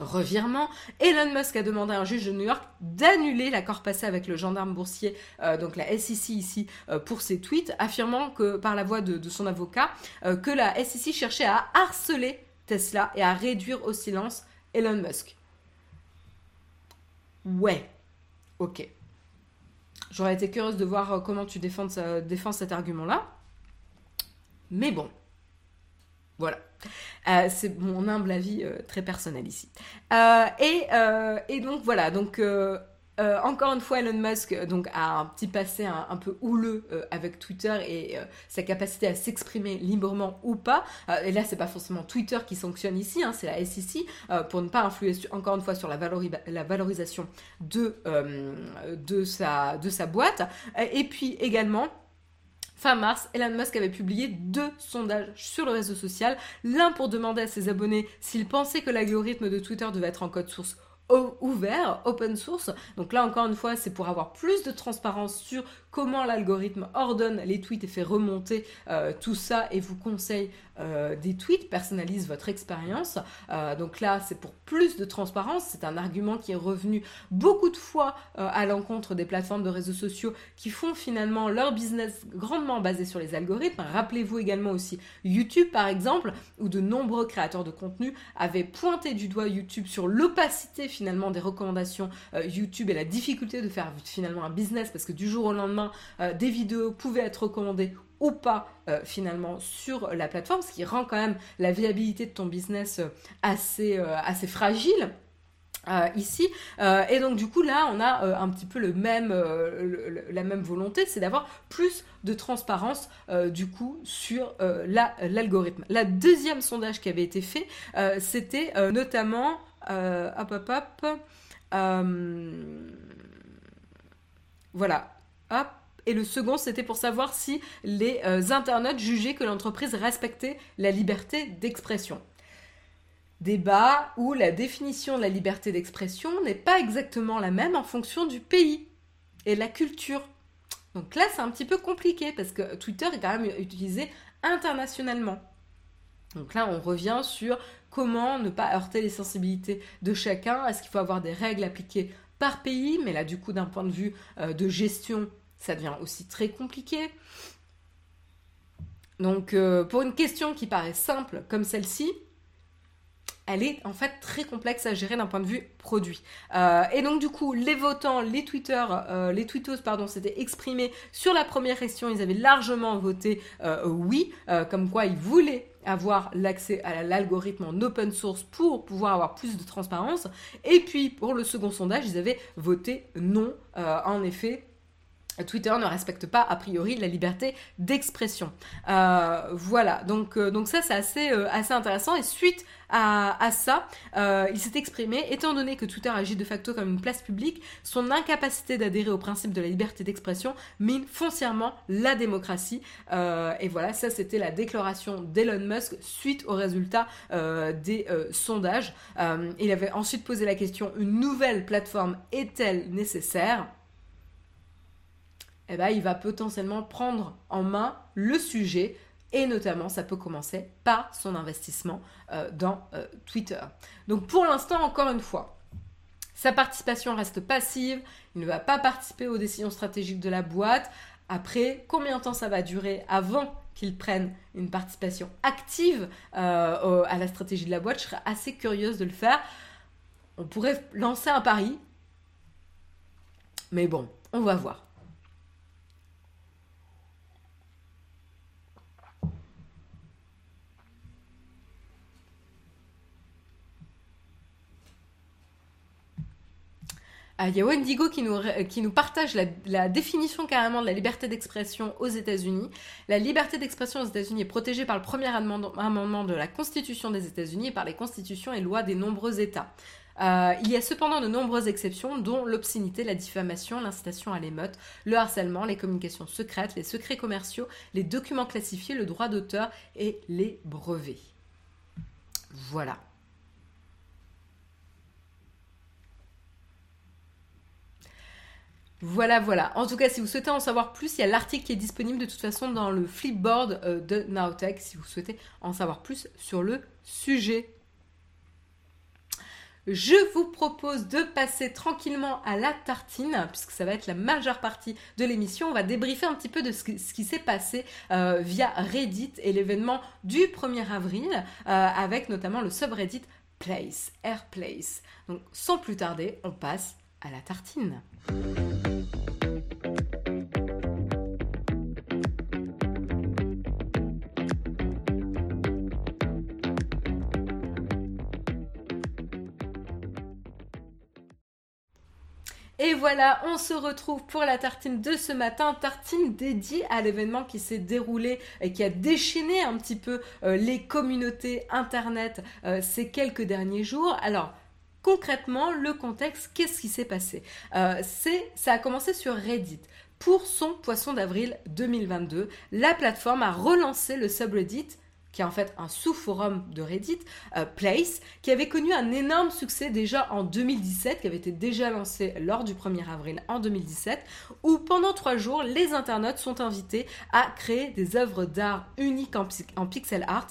S1: revirement, Elon Musk a demandé à un juge de New York d'annuler l'accord passé avec le gendarme boursier, euh, donc la SEC ici, euh, pour ses tweets, affirmant que par la voix de, son avocat, euh, que la SEC cherchait à harceler Tesla et à réduire au silence Elon Musk. Ouais, ok. J'aurais été curieuse de voir comment tu défends, défends cet argument-là. Mais bon, voilà. Euh, c'est mon humble avis euh, très personnel ici. Euh, et, donc voilà, donc encore une fois, Elon Musk donc, a un petit passé un, peu houleux avec Twitter et sa capacité à s'exprimer librement ou pas. et là, c'est pas forcément Twitter qui sanctionne ici, hein, c'est la SEC pour ne pas influer encore une fois sur la, valorisation de, de, sa, de sa boîte. Et puis également, Fin mars, Elon Musk avait publié deux sondages sur le réseau social, l'un pour demander à ses abonnés s'ils pensaient que l'algorithme de Twitter devait être en code source ouvert, open source. Donc là encore une fois, c'est pour avoir plus de transparence sur comment l'algorithme ordonne les tweets et fait remonter euh, tout ça et vous conseille euh, des tweets, personnalise votre expérience. Euh, donc là, c'est pour plus de transparence. C'est un argument qui est revenu beaucoup de fois à l'encontre des plateformes de réseaux sociaux qui font finalement leur business grandement basé sur les algorithmes. Rappelez-vous également aussi YouTube, par exemple, où de nombreux créateurs de contenu avaient pointé du doigt YouTube sur l'opacité des recommandations YouTube et la difficulté de faire finalement un business parce que du jour au lendemain, euh, des vidéos pouvaient être recommandées ou pas euh, finalement sur la plateforme, ce qui rend quand même la viabilité de ton business euh, assez, assez fragile. ici et donc du coup là on a un petit peu le même la même volonté c'est d'avoir plus de transparence du coup sur l'algorithme la, deuxième sondage qui avait été fait c'était notamment hop hop hop voilà et le second, c'était pour savoir si les euh, internautes jugeaient que l'entreprise respectait la liberté d'expression. Débat où la définition de la liberté d'expression n'est pas exactement la même en fonction du pays et la culture. Donc là, c'est un petit peu compliqué parce que Twitter est quand même utilisé internationalement. Donc là, on revient sur comment ne pas heurter les sensibilités de chacun? Est-ce qu'il faut avoir des règles appliquées par pays? Mais là, du coup, d'un point de vue euh, de gestion ça devient aussi très compliqué. Donc euh, pour une question qui paraît simple comme celle-ci, elle est en fait très complexe à gérer d'un point de vue produit. Euh, et donc du coup, les votants, les tweeters, les tweetos, pardon, s'étaient exprimés sur la première question. Ils avaient largement voté oui, comme quoi ils voulaient avoir l'accès à l'algorithme en open source pour pouvoir avoir plus de transparence. Et puis pour le second sondage, ils avaient voté non. en effet, Twitter ne respecte pas a priori la liberté d'expression. Euh, voilà, donc, euh, donc ça c'est assez, euh, assez intéressant. Et suite à, ça, il s'est exprimé, étant donné que Twitter agit de facto comme une place publique, son incapacité d'adhérer au principe de la liberté d'expression mine foncièrement la démocratie. et voilà, ça c'était la déclaration d'Elon Musk suite aux résultats des sondages. il avait ensuite posé la question, une nouvelle plateforme est-elle nécessaire? Eh ben, il va potentiellement prendre en main le sujet et notamment ça peut commencer par son investissement euh, dans euh, Twitter. Donc pour l'instant, encore une fois, sa participation reste passive, il ne va pas participer aux décisions stratégiques de la boîte. Après, combien de temps ça va durer avant qu'il prenne une participation active euh, à la stratégie de la boîte Je serais assez curieuse de le faire. On pourrait lancer un pari, mais bon, on va voir. Il y a Wendigo qui nous, qui nous partage la, définition carrément de la liberté d'expression aux États-Unis. La liberté d'expression aux États-Unis est protégée par le premier amendement de la Constitution des États-Unis et par les constitutions et lois des nombreux États. Euh, il y a cependant de nombreuses exceptions, dont l'obscénité, la diffamation, l'incitation à l'émeute, le harcèlement, les communications secrètes, les secrets commerciaux, les documents classifiés, le droit d'auteur et les brevets. Voilà. Voilà, voilà. En tout cas, si vous souhaitez en savoir plus, il y a l'article qui est disponible de toute façon dans le flipboard euh, de Nowtech, si vous souhaitez en savoir plus sur le sujet. Je vous propose de passer tranquillement à la tartine, puisque ça va être la majeure partie de l'émission. On va débriefer un petit peu de ce qui, s'est passé euh, via Reddit et l'événement du 1er avril, euh, avec notamment le subreddit Place, Airplace. Donc sans plus tarder, on passe à la tartine. Voilà, on se retrouve pour la tartine de ce matin, tartine dédiée à l'événement qui s'est déroulé et qui a déchaîné un petit peu euh, les communautés internet euh, ces quelques derniers jours. Alors, concrètement, le contexte, qu'est-ce qui s'est passé? Euh, ça a commencé sur Reddit. Pour son poisson d'avril 2022, la plateforme a relancé le subreddit qui est en fait un sous-forum de Reddit, euh, Place, qui avait connu un énorme succès déjà en 2017, qui avait été déjà lancé lors du 1er avril en 2017, où pendant trois jours, les internautes sont invités à créer des œuvres d'art uniques en, pixel art.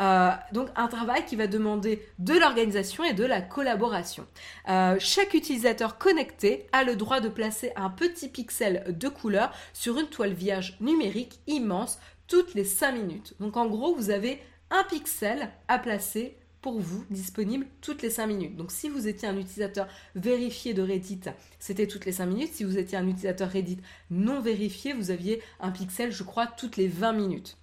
S1: Euh, donc un travail qui va demander de l'organisation et de la collaboration. Euh, chaque utilisateur connecté a le droit de placer un petit pixel de couleur sur une toile vierge numérique immense toutes les 5 minutes. Donc en gros, vous avez un pixel à placer pour vous disponible toutes les 5 minutes. Donc si vous étiez un utilisateur vérifié de Reddit, c'était toutes les 5 minutes. Si vous étiez un utilisateur Reddit non vérifié, vous aviez un pixel, je crois, toutes les 20 minutes.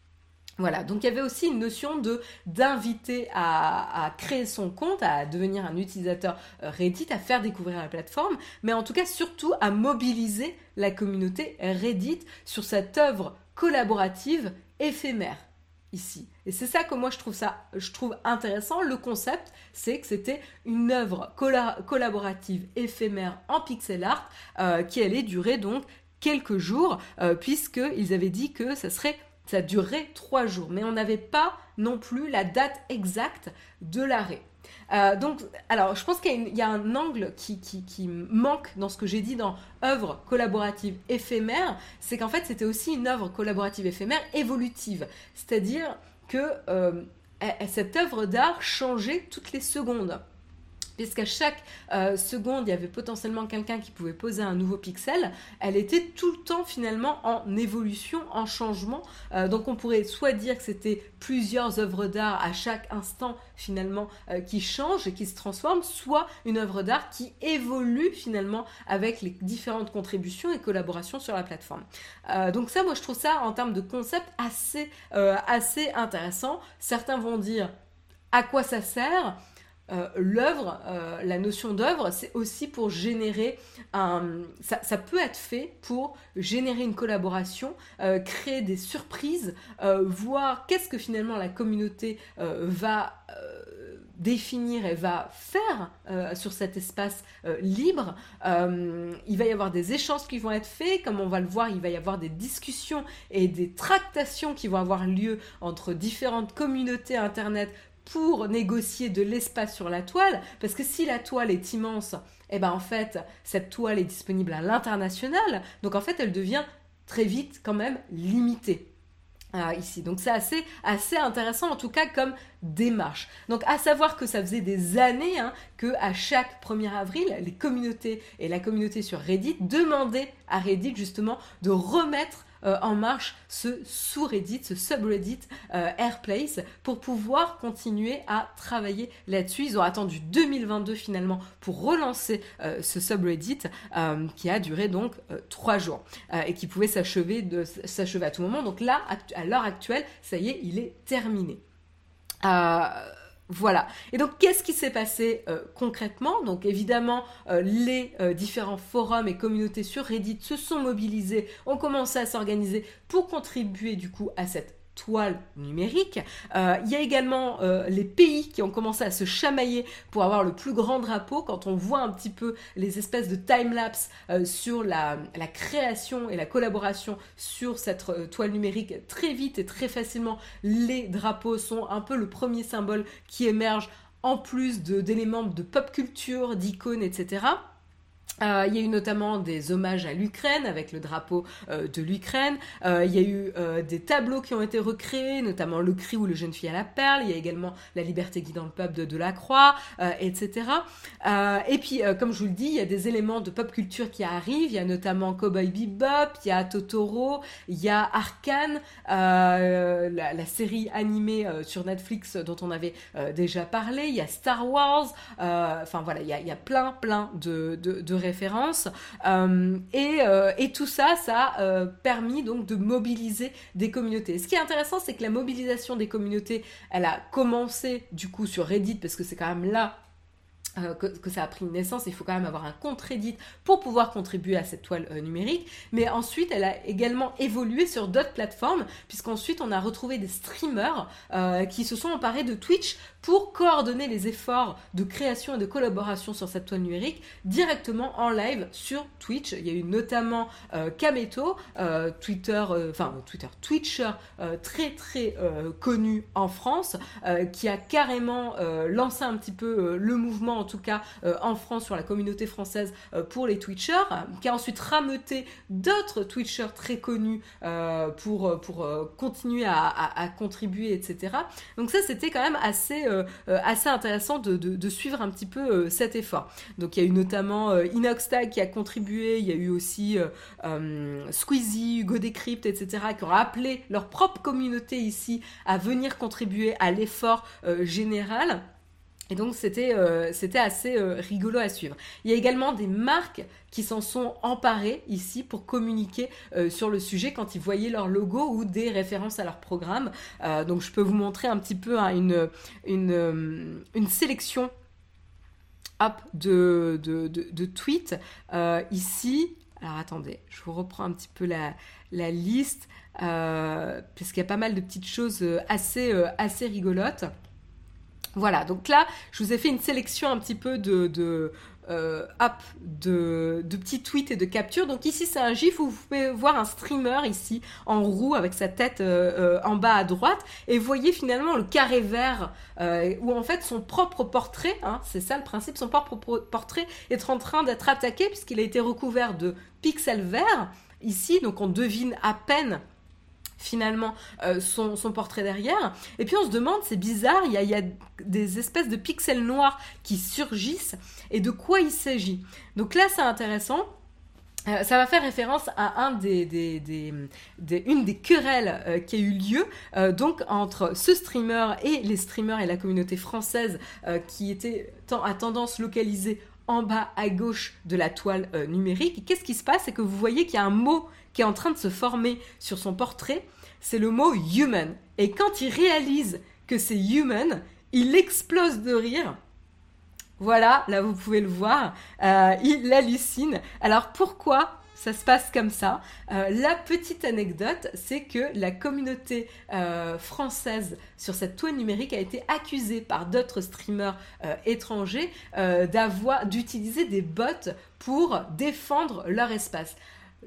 S1: Voilà, donc il y avait aussi une notion d'inviter à, créer son compte, à devenir un utilisateur euh, Reddit, à faire découvrir la plateforme, mais en tout cas surtout à mobiliser la communauté Reddit sur cette œuvre collaborative éphémère ici. Et c'est ça que moi je trouve ça, je intéressant. Le concept, c'est que c'était une œuvre collaborative éphémère en pixel art euh, qui allait durer donc quelques jours, euh, puisqu'ils avaient dit que ça serait ça durerait trois jours, mais on n'avait pas non plus la date exacte de l'arrêt. Euh, donc, alors, je pense qu'il y, a un angle qui, manque dans ce que j'ai dit dans œuvre collaborative éphémère, c'est qu'en fait, c'était aussi une œuvre collaborative éphémère évolutive. C'est-à-dire que euh, cette œuvre d'art changeait toutes les secondes puisqu'à chaque euh, seconde, il y avait potentiellement quelqu'un qui pouvait poser un nouveau pixel, elle était tout le temps finalement en évolution, en changement. Euh, donc on pourrait soit dire que c'était plusieurs œuvres d'art à chaque instant finalement euh, qui changent et qui se transforment, soit une œuvre d'art qui évolue finalement avec les différentes contributions et collaborations sur la plateforme. donc ça, moi je trouve ça en termes de concept assez, assez intéressant. Certains vont dire à quoi ça sert? Euh, l'œuvre, euh, la notion d'œuvre, c'est aussi pour générer un... Ça, peut être fait pour générer une collaboration, euh, créer des surprises, voir qu'est-ce que finalement la communauté va définir et va faire sur cet espace libre. il va y avoir des échanges qui vont être faits, comme on va le voir, il va y avoir des discussions et des tractations qui vont avoir lieu entre différentes communautés Internet pour négocier de l'espace sur la toile, parce que si la toile est immense, eh ben en fait, cette toile est disponible à l'international, donc en fait, elle devient très vite quand même limitée. Euh, ici. Donc c'est assez, assez intéressant en tout cas comme démarche. Donc à savoir que ça faisait des années hein, que chaque 1er avril, les communautés et la communauté sur Reddit demandaient à Reddit justement de remettre euh, en marche ce sous-Reddit, ce subreddit euh, Airplace pour pouvoir continuer à travailler là-dessus. Ils ont attendu 2022 finalement pour relancer euh, ce subreddit qui a duré donc trois jours et qui pouvait s'achever s'achever à tout moment. Donc là, à l'heure actuelle, ça y est, il est terminé. Voilà. Et donc, qu'est-ce qui s'est passé euh, concrètement? Donc, évidemment, euh, les euh, différents forums et communautés sur Reddit se sont mobilisés, ont commencé à s'organiser pour contribuer du coup à cette toile numérique. Euh, il y a également euh, les pays qui ont commencé à se chamailler pour avoir le plus grand drapeau. Quand on voit un petit peu les espèces de time-lapse euh, sur la, la, création et la collaboration sur cette toile numérique, très vite et très facilement, les drapeaux sont un peu le premier symbole qui émerge en plus d'éléments de pop culture, d'icônes, etc. Euh, il y a eu notamment des hommages à l'Ukraine avec le drapeau euh, de l'Ukraine. Euh, il y a eu des tableaux qui ont été recréés, notamment le cri ou le jeune fille à la perle. Il y a également la liberté guidant le peuple de Delacroix, etc. et puis, comme je vous le dis, il y a des éléments de pop culture qui arrivent. Il y a notamment Cowboy Bebop, il y a Totoro, il y a Arkane, la, série animée sur Netflix dont on avait déjà parlé. Il y a Star Wars. Enfin voilà, il y a, plein, plein de référence. Euh, euh, et, tout ça, ça a euh, permis donc de mobiliser des communautés. Ce qui est intéressant, c'est que la mobilisation des communautés, elle a commencé du coup sur Reddit, parce que c'est quand même là que, ça a pris naissance, il faut quand même avoir un compte Reddit pour pouvoir contribuer à cette toile numérique. Mais ensuite, elle a également évolué sur d'autres plateformes, puisqu'ensuite on a retrouvé des streamers qui se sont emparés de Twitch pour coordonner les efforts de création et de collaboration sur cette toile numérique directement en live sur Twitch. Il y a eu notamment euh, Kameto, euh, Twitter, euh, enfin Twitter, Twitcher très très connu en France, qui a carrément lancé un petit peu le mouvement, en tout cas en France, sur la communauté française pour les Twitchers, qui a ensuite rameuté d'autres Twitchers très connus pour, pour continuer à, contribuer, etc. Donc ça, c'était quand même assez euh, euh, assez intéressant de, suivre un petit peu euh, cet effort. Donc il y a eu notamment Inoxtag qui a contribué, il y a eu aussi Squeezie, Hugo Decrypt, etc. qui ont appelé leur propre communauté ici à venir contribuer à l'effort général. Et donc c'était c'était assez rigolo à suivre. Il y a également des marques qui s'en sont emparées ici pour communiquer sur le sujet quand ils voyaient leur logo ou des références à leur programme. donc je peux vous montrer un petit peu hein, une, une, sélection de, de, de, tweets ici. Alors attendez, je vous reprends un petit peu la, la liste, euh, parce qu'il y a pas mal de petites choses assez, assez rigolotes. Voilà, donc là, je vous ai fait une sélection un petit peu de, de, euh, de, petits tweets et de captures. Donc ici, c'est un gif où vous pouvez voir un streamer ici en roue avec sa tête euh, euh, en bas à droite. Et vous voyez finalement le carré vert où en fait son propre portrait, hein, c'est ça le principe, son propre portrait est en train d'être attaqué puisqu'il a été recouvert de pixels verts ici. Donc on devine à peine finalement euh, son, portrait derrière. Et puis on se demande, c'est bizarre, il y, a, des espèces de pixels noirs qui surgissent et de quoi il s'agit? Donc là c'est intéressant. Euh, ça va faire référence à une des querelles euh, qui a eu lieu donc entre ce streamer et les streamers et la communauté française qui était à tendance localisée en bas à gauche de la toile numérique. Qu'est-ce qui se passe? C'est que vous voyez qu'il y a un mot qui est en train de se former sur son portrait c'est le mot human. Et quand il réalise que c'est human, il explose de rire. Voilà, là vous pouvez le voir, euh, il hallucine. Alors pourquoi ça se passe comme ça? Euh, La petite anecdote, c'est que la communauté euh, française sur cette toile numérique a été accusée par d'autres streamers étrangers d'utiliser des bots pour défendre leur espace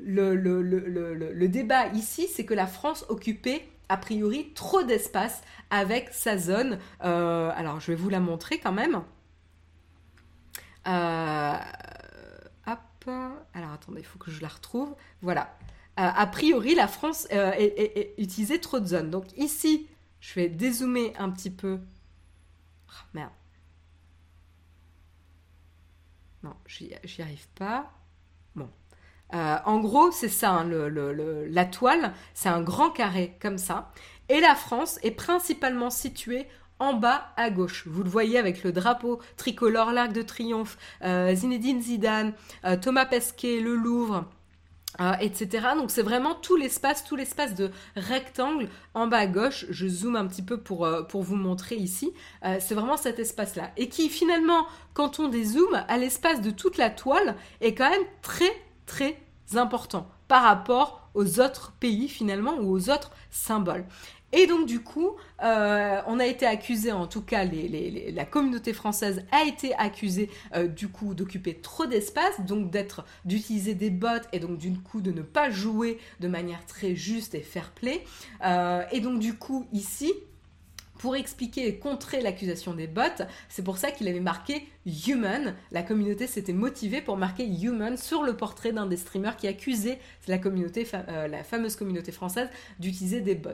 S1: le, débat ici, c'est que la France occupait a priori trop d'espace avec sa zone. Euh, alors, je vais vous la montrer quand même. Euh, hop. Alors, attendez, il faut que je la retrouve. Voilà. Euh, a priori, la France utilisait trop de zones. Donc, ici, je vais dézoomer un petit peu. Oh, merde. Non, j'y arrive pas. Euh, en gros, c'est ça, hein, la toile, c'est un grand carré comme ça. Et la France est principalement située en bas à gauche. Vous le voyez avec le drapeau tricolore, l'arc de triomphe, euh, Zinedine Zidane, euh, Thomas Pesquet, le Louvre. etc. Donc c'est vraiment tout l'espace, tout l'espace de rectangle en bas à gauche. Je zoome un petit peu pour, pour vous montrer ici. c'est vraiment cet espace-là. Et qui finalement, quand on dézoome, à l'espace de toute la toile, est quand même très très important par rapport aux autres pays finalement ou aux autres symboles. Et donc du coup, euh, on a été accusé, en tout cas la communauté française a été accusée euh, du coup d'occuper trop d'espace, donc d'être d'utiliser des bots et donc du coup de ne pas jouer de manière très juste et fair play. Euh, et donc du coup ici, pour expliquer et contrer l'accusation des bots. C'est pour ça qu'il avait marqué Human. La communauté s'était motivée pour marquer Human sur le portrait d'un des streamers qui accusait la communauté, euh, la fameuse communauté française d'utiliser des bots.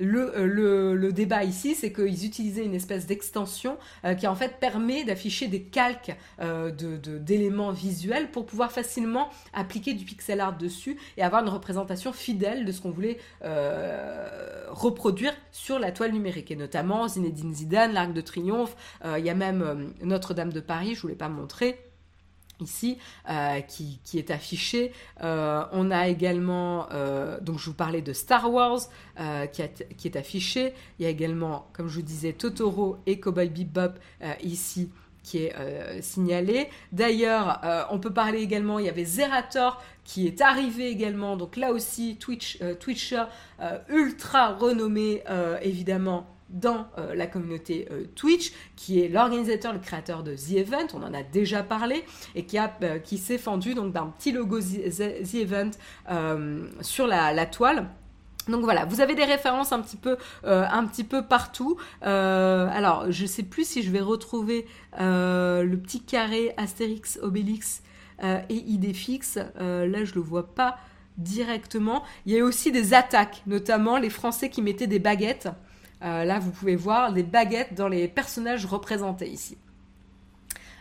S1: Euh, le, le, débat ici, c'est qu'ils utilisaient une espèce d'extension euh, qui en fait permet d'afficher des calques euh, d'éléments visuels pour pouvoir facilement appliquer du pixel art dessus et avoir une représentation fidèle de ce qu'on voulait reproduire sur la toile numérique. Et notamment Zinedine Zidane, l'Arc de Triomphe, il y a même Notre-Dame de Paris, je ne vous l'ai pas montré ici euh, qui, est affiché. Euh, on a également, euh, donc je vous parlais de Star Wars qui, qui, est affiché. Il y a également, comme je vous disais, Totoro et Cowboy Bebop ici qui est signalé. D'ailleurs, on peut parler également, il y avait Zerator qui est arrivé également. Donc là aussi, Twitch, Twitcher ultra renommé évidemment dans la communauté Twitch, qui est l'organisateur, le créateur de The Event, on en a déjà parlé, et qui, a, qui s'est fendu donc d'un petit logo The, Event sur la toile. Donc voilà, vous avez des références un petit peu, euh, un petit peu partout. Euh, alors, je sais plus si je vais retrouver euh, le petit carré Astérix, Obélix et Idéfix. là, je le vois pas directement. Il y a aussi des attaques, notamment les Français qui mettaient des baguettes. Là, vous pouvez voir des baguettes dans les personnages représentés ici.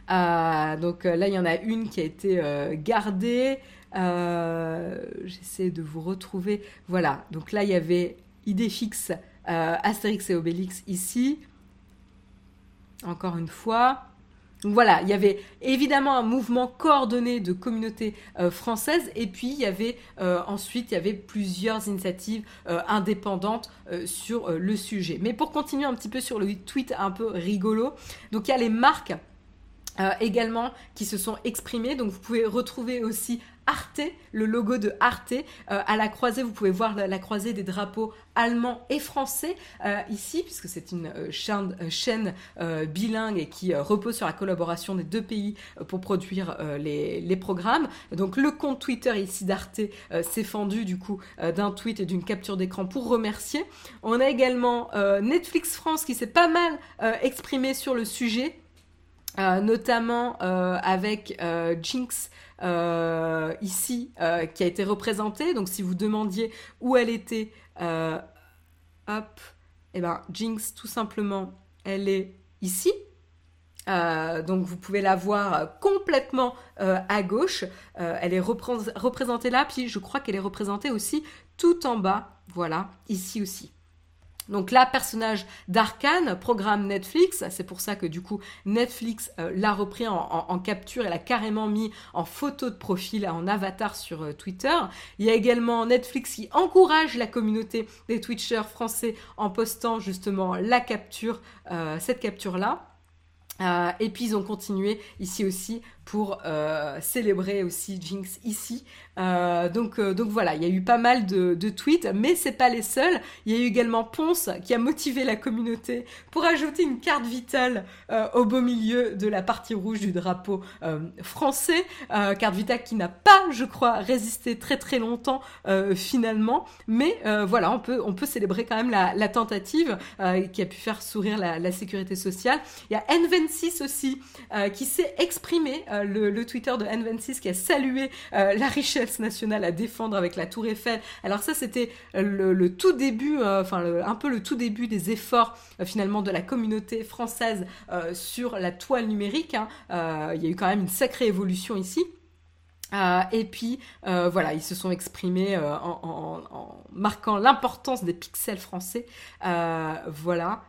S1: donc là, il y en a une qui a été gardée. Euh, j'essaie de vous retrouver. Voilà, donc là il y avait idée fixe euh, Astérix et Obélix ici. Encore une fois. Donc voilà, il y avait évidemment un mouvement coordonné de communautés euh, françaises et puis il y avait ensuite y avait plusieurs initiatives indépendantes sur le sujet. Mais pour continuer un petit peu sur le tweet un peu rigolo, donc il y a les marques également qui se sont exprimées. Donc vous pouvez retrouver aussi Arte, le logo de Arte. Euh, à la croisée, vous pouvez voir la, croisée des drapeaux allemands et français euh, ici, puisque c'est une euh, chaîne, bilingue et qui repose sur la collaboration des deux pays pour produire les, programmes. Donc le compte Twitter ici d'Arte s'est fendu du coup d'un tweet et d'une capture d'écran pour remercier. On a également Netflix France qui s'est pas mal exprimé sur le sujet. Notamment avec Jinx euh, ici euh, qui a été représentée. Donc si vous demandiez où elle était, euh, hop, et eh ben Jinx tout simplement, elle est ici. donc vous pouvez la voir complètement à gauche. elle est représentée là, puis je crois qu'elle est représentée aussi tout en bas. Voilà, ici aussi. Donc là, personnage d'Arkane, programme Netflix, c'est pour ça que du coup Netflix euh, l'a repris en, capture et l'a carrément mis en photo de profil, en avatar sur euh, Twitter. Il y a également Netflix qui encourage la communauté des Twitchers français en postant justement la capture, euh, cette capture-là. et puis ils ont continué ici aussi pour célébrer aussi Jinx ici euh, donc, euh, donc voilà, il y a eu pas mal de, tweets, mais c'est pas les seuls. Il y a eu également Ponce qui a motivé la communauté pour ajouter une carte vitale euh, au beau milieu de la partie rouge du drapeau français. carte vitale qui n'a pas, je crois, résisté très très longtemps finalement. Mais voilà, on peut, on peut célébrer quand même la, tentative qui a pu faire sourire la, sécurité sociale. Il y a N26 aussi qui s'est exprimé, le, le, Twitter de N26 qui a salué la richesse nationale à défendre avec la Tour Eiffel. Alors ça, c'était le, tout début, euh, enfin un peu le tout début des efforts euh, finalement de la communauté française euh, sur la toile numérique. Hein. il y a eu quand même une sacrée évolution ici. et puis voilà, ils se sont exprimés en, marquant l'importance des pixels français. voilà.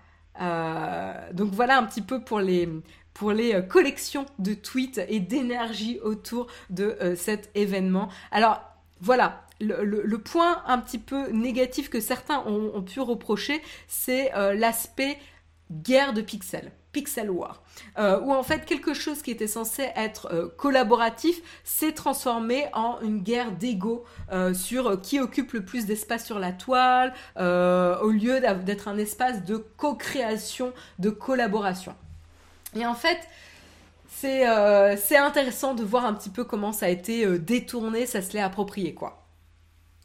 S1: donc voilà un petit peu pour les, pour les euh, collections de tweets et d'énergie autour de euh, cet événement. Alors voilà, le, point un petit peu négatif que certains ont, pu reprocher, c'est euh, l'aspect guerre de pixels. Pixel War, où en fait quelque chose qui était censé être collaboratif s'est transformé en une guerre d'ego sur qui occupe le plus d'espace sur la toile, au lieu d'être un espace de co-création, de collaboration. Et en fait, euh, c'est intéressant de voir un petit peu comment ça a été euh, détourné, ça se l'est approprié, quoi.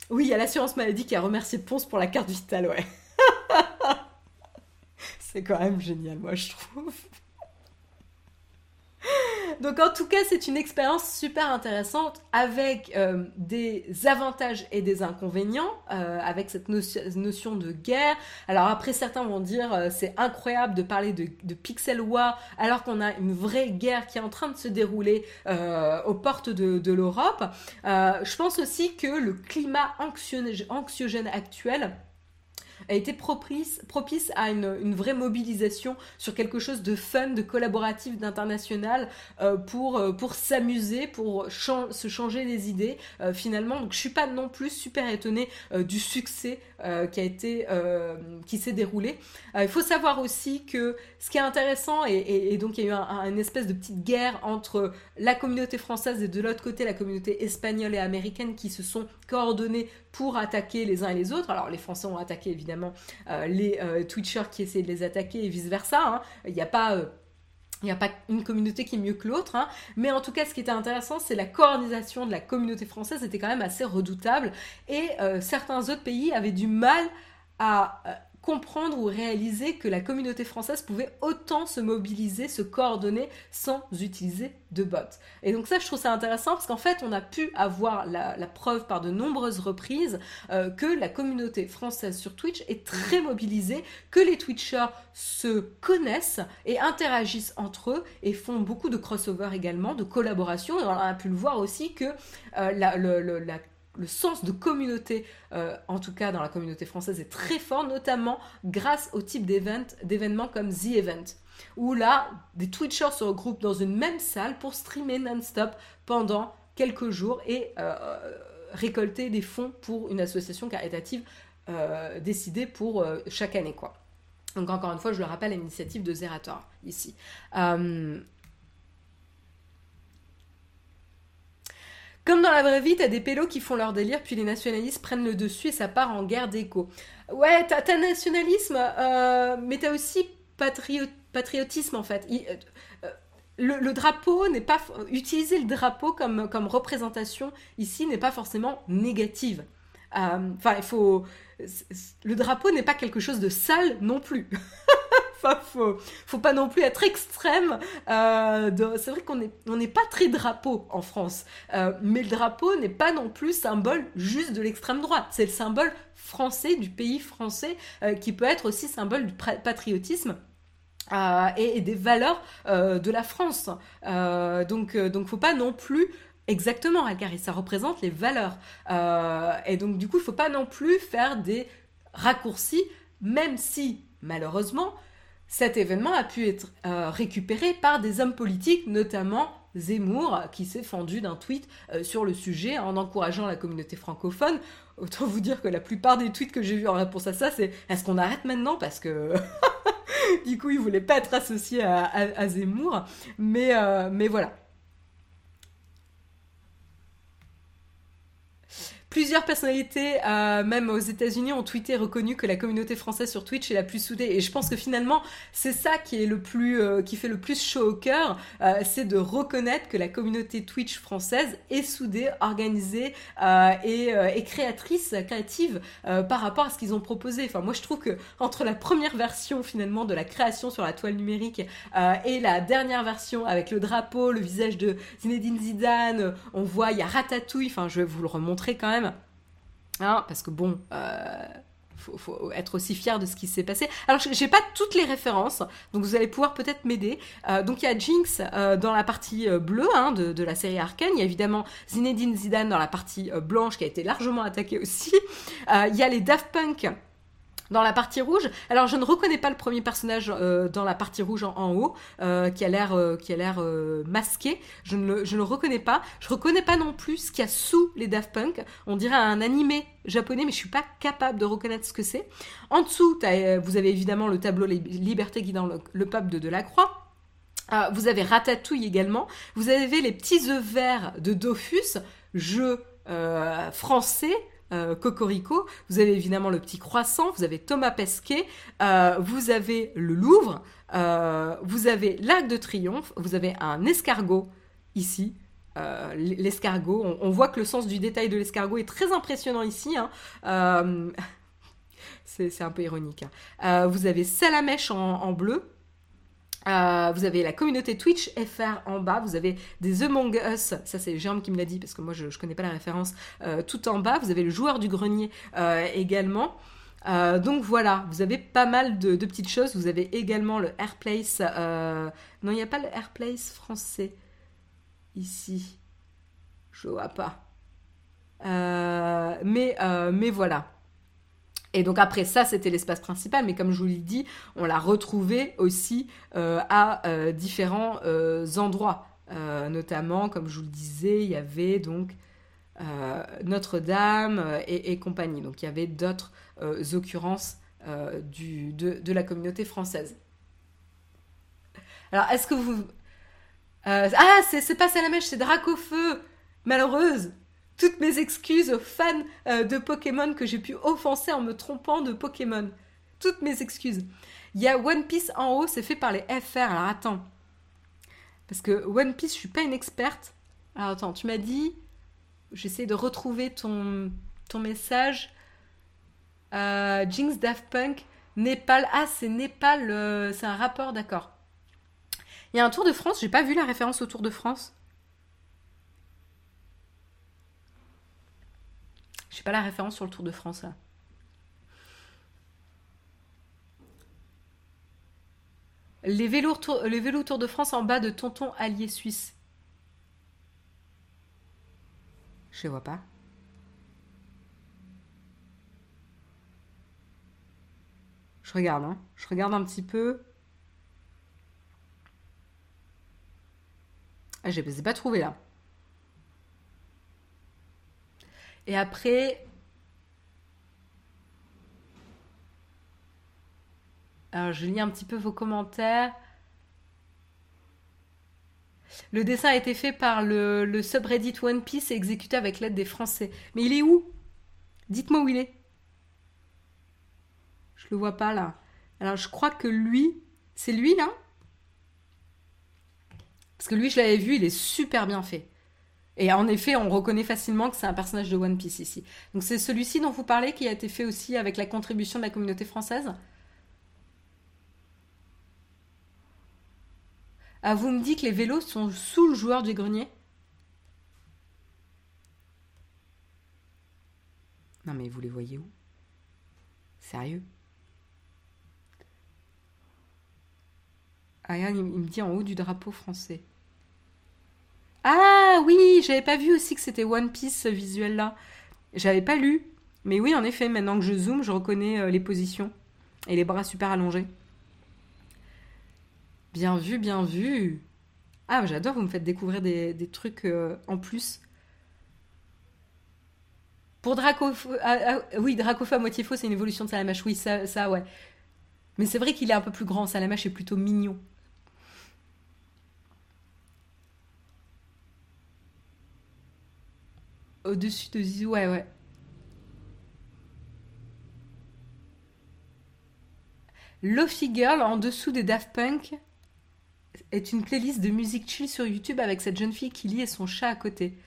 S1: Oui, il y a l'assurance maladie qui a remercié Ponce pour la carte vitale, ouais. c'est quand même génial, moi, je trouve. Donc en tout cas, c'est une expérience super intéressante avec euh, des avantages et des inconvénients, euh, avec cette notion de guerre. Alors après, certains vont dire euh, c'est incroyable de parler de, pixel war alors qu'on a une vraie guerre qui est en train de se dérouler aux portes de, de l'Europe. je pense aussi que le climat anxiogène actuel a été propice, propice à une, vraie mobilisation sur quelque chose de fun, de collaboratif, d'international euh, pour, euh, pour s'amuser, pour se changer les idées euh, finalement. Donc je suis pas non plus super étonnée du succès qui a été qui s'est déroulé. il faut savoir aussi que ce qui est intéressant et, donc il y a eu une espèce de petite guerre entre la communauté française et de l'autre côté la communauté espagnole et américaine qui se sont coordonnées pour attaquer les uns et les autres. Alors les Français ont attaqué évidemment évidemment les Twitchers qui essayaient de les attaquer et vice-versa. Hein. Il n'y a pas il n'y a pas une communauté qui est mieux que l'autre, hein. mais en tout cas, ce qui était intéressant, c'est la coordination de la communauté française était quand même assez redoutable, et euh, certains autres pays avaient du mal à euh, comprendre ou réaliser que la communauté française pouvait autant se mobiliser, se coordonner sans utiliser de bots. Et donc ça, je trouve ça intéressant parce qu'en fait, on a pu avoir la, preuve par de nombreuses reprises euh, que la communauté française sur Twitch est très mobilisée, que les Twitchers se connaissent et interagissent entre eux et font beaucoup de crossover également, de collaboration. Et on a pu le voir aussi que euh, la, la le sens de communauté, euh, en tout cas dans la communauté française, est très fort, notamment grâce au type d'événements comme The Event, où là, des Twitchers se regroupent dans une même salle pour streamer non-stop pendant quelques jours et euh, récolter des fonds pour une association caritative euh, décidée pour chaque année. Donc encore une fois, je le rappelle, l'initiative de Zerator ici. Comme dans la vraie vie, t'as des pélos qui font leur délire, puis les nationalistes prennent le dessus et ça part en guerre d'écho. Ouais, t'as, nationalisme, euh, mais t'as aussi patriotisme en fait. Euh, euh, le, drapeau n'est pas. Utiliser le drapeau comme, comme représentation ici n'est pas forcément négative. Enfin, il faut. Le drapeau n'est pas quelque chose de sale non plus. faut, faut pas non plus être extrême. Euh, c'est vrai qu'on n'est pas très drapeau en France, euh, mais le drapeau n'est pas non plus symbole juste de l'extrême droite. C'est le symbole français du pays français euh, qui peut être aussi symbole du patriotisme. Et, des valeurs de la France. donc, donc, faut pas non plus Exactement, Alcari, ça représente les valeurs. et donc, du coup, il faut pas non plus faire des raccourcis, même si, malheureusement, cet événement a pu être euh, récupéré par des hommes politiques, notamment Zemmour, qui s'est fendu d'un tweet euh, sur le sujet en encourageant la communauté francophone. Autant vous dire que la plupart des tweets que j'ai vus en réponse à ça, c'est est-ce qu'on arrête maintenant? Parce que du coup, il voulait pas être associé à, Zemmour. Mais, euh, mais voilà. Plusieurs personnalités, euh, même aux États-Unis, ont tweeté reconnu que la communauté française sur Twitch est la plus soudée. Et je pense que finalement, c'est ça qui est le plus, euh, qui fait le plus chaud au cœur, euh, c'est de reconnaître que la communauté Twitch française est soudée, organisée et, et, créatrice, créative par rapport à ce qu'ils ont proposé. Enfin, moi, je trouve que entre la première version finalement de la création sur la toile numérique et la dernière version avec le drapeau, le visage de Zinedine Zidane, on voit il y a Ratatouille. Enfin, je vais vous le remontrer quand même Hein, parce que bon, euh, faut, être aussi fier de ce qui s'est passé. Alors, j'ai pas toutes les références, donc vous allez pouvoir peut-être m'aider. Euh, donc, il y a Jinx euh, dans la partie euh, bleue hein, de, la série Arkane. Il y a évidemment Zinedine Zidane dans la partie blanche qui a été largement attaquée aussi. il y a les Daft Punk dans la partie rouge, alors je ne reconnais pas le premier personnage euh, dans la partie rouge en, haut, euh, qui a l'air euh, qui a l'air masqué. Je ne, le, je ne le reconnais pas. Je reconnais pas non plus ce qu'il y a sous les Daft Punk. On dirait un animé japonais, mais je suis pas capable de reconnaître ce que c'est. En dessous, vous avez évidemment le tableau Liberté guidant le, le peuple de Delacroix. vous avez Ratatouille également. Vous avez les petits œufs verts de Dofus, jeu français euh, Cocorico, vous avez évidemment le petit croissant, vous avez Thomas Pesquet, euh, vous avez le Louvre, euh, vous avez l'Arc de Triomphe, vous avez un escargot ici. l'escargot, on, voit que le sens du détail de l'escargot est très impressionnant ici. Hein. c'est un peu ironique. Hein. vous avez Salamèche en bleu, euh, vous avez la communauté Twitch FR en bas, vous avez des Among Us, ça c'est Jérôme qui me l'a dit parce que moi je, ne connais pas la référence, euh, tout en bas, vous avez le joueur du grenier euh, également. donc voilà, vous avez pas mal de, petites choses, vous avez également le Airplace, non il n'y a pas le Airplace français ici, je vois pas. mais, mais voilà, et donc après ça, c'était l'espace principal, mais comme je vous l'ai dit, on l'a retrouvé aussi euh, à euh, différents euh, endroits. notamment, comme je vous le disais, il y avait donc Notre-Dame et, compagnie. Donc il y avait d'autres occurrences de, la communauté française. Alors, est-ce que vous... ah, c'est pas Salamèche, c'est Dracofeu Malheureuse Toutes mes excuses aux fans euh, de Pokémon que j'ai pu offenser en me trompant de Pokémon. Toutes mes excuses. Il y a One Piece en haut, c'est fait par les FR. Alors attends. Parce que One Piece, je suis pas une experte. Alors attends, tu m'as dit. J'essaie de retrouver ton, message. Euh, Jinx Daft Punk, Népal. Ah, c'est Népal, euh, c'est un rapport, d'accord. Il y a un Tour de France, j'ai pas vu la référence au Tour de France. Je sais pas la référence sur le Tour de France là. Les vélos, tour, de France en bas de Tonton Allié Suisse. Je vois pas. Je regarde, hein. Je regarde un petit peu. Ah, je les ai pas trouvé là. Et après. Alors, je lis un petit peu vos commentaires. Le dessin a été fait par le, subreddit One Piece et exécuté avec l'aide des Français. Mais il est où? Dites-moi où il est. Je le vois pas là. Alors je crois que lui, c'est lui là? Parce que lui, je l'avais vu, il est super bien fait. Et en effet, on reconnaît facilement que c'est un personnage de One Piece ici. Donc c'est celui-ci dont vous parlez qui a été fait aussi avec la contribution de la communauté française? Ah, vous me dites que les vélos sont sous le joueur du grenier? Non mais vous les voyez où? Sérieux? Ah, il me dit en haut du drapeau français. Ah oui, j'avais pas vu aussi que c'était One Piece ce visuel là. J'avais pas lu. Mais oui, en effet, maintenant que je zoome, je reconnais euh, les positions et les bras super allongés. Bien vu, bien vu. Ah, j'adore, vous me faites découvrir des, trucs euh, en plus. Pour Draco... Ah, oui, Dracofa à moitié faux, c'est une évolution de Salamache. Oui, ça, ça ouais. Mais c'est vrai qu'il est un peu plus grand. Salamache est plutôt mignon. Au-dessus de Zizou, ouais, ouais. Girl en dessous des Daft Punk est une playlist de musique chill sur YouTube avec cette jeune fille qui lit et son chat à côté.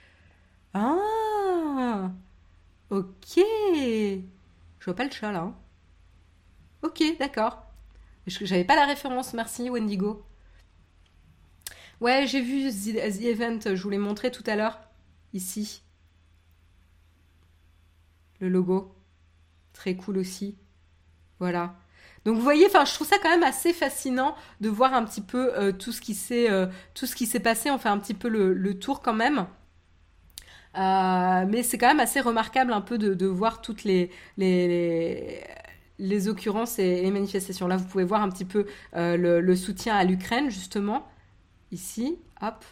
S1: Ah Ok Je vois pas le chat là. Hein. Ok, d'accord. J'avais pas la référence, merci Wendigo. Ouais, j'ai vu The, Event, je vous l'ai montré tout à l'heure, ici. Le logo. Très cool aussi. Voilà. Donc vous voyez, enfin, je trouve ça quand même assez fascinant de voir un petit peu euh, tout ce qui s'est euh, tout ce qui s'est passé. On fait un petit peu le, tour quand même. Euh, mais c'est quand même assez remarquable un peu de, voir toutes les, les, les, occurrences et les manifestations. Là, vous pouvez voir un petit peu le, soutien à l'Ukraine, justement. Ici, hop.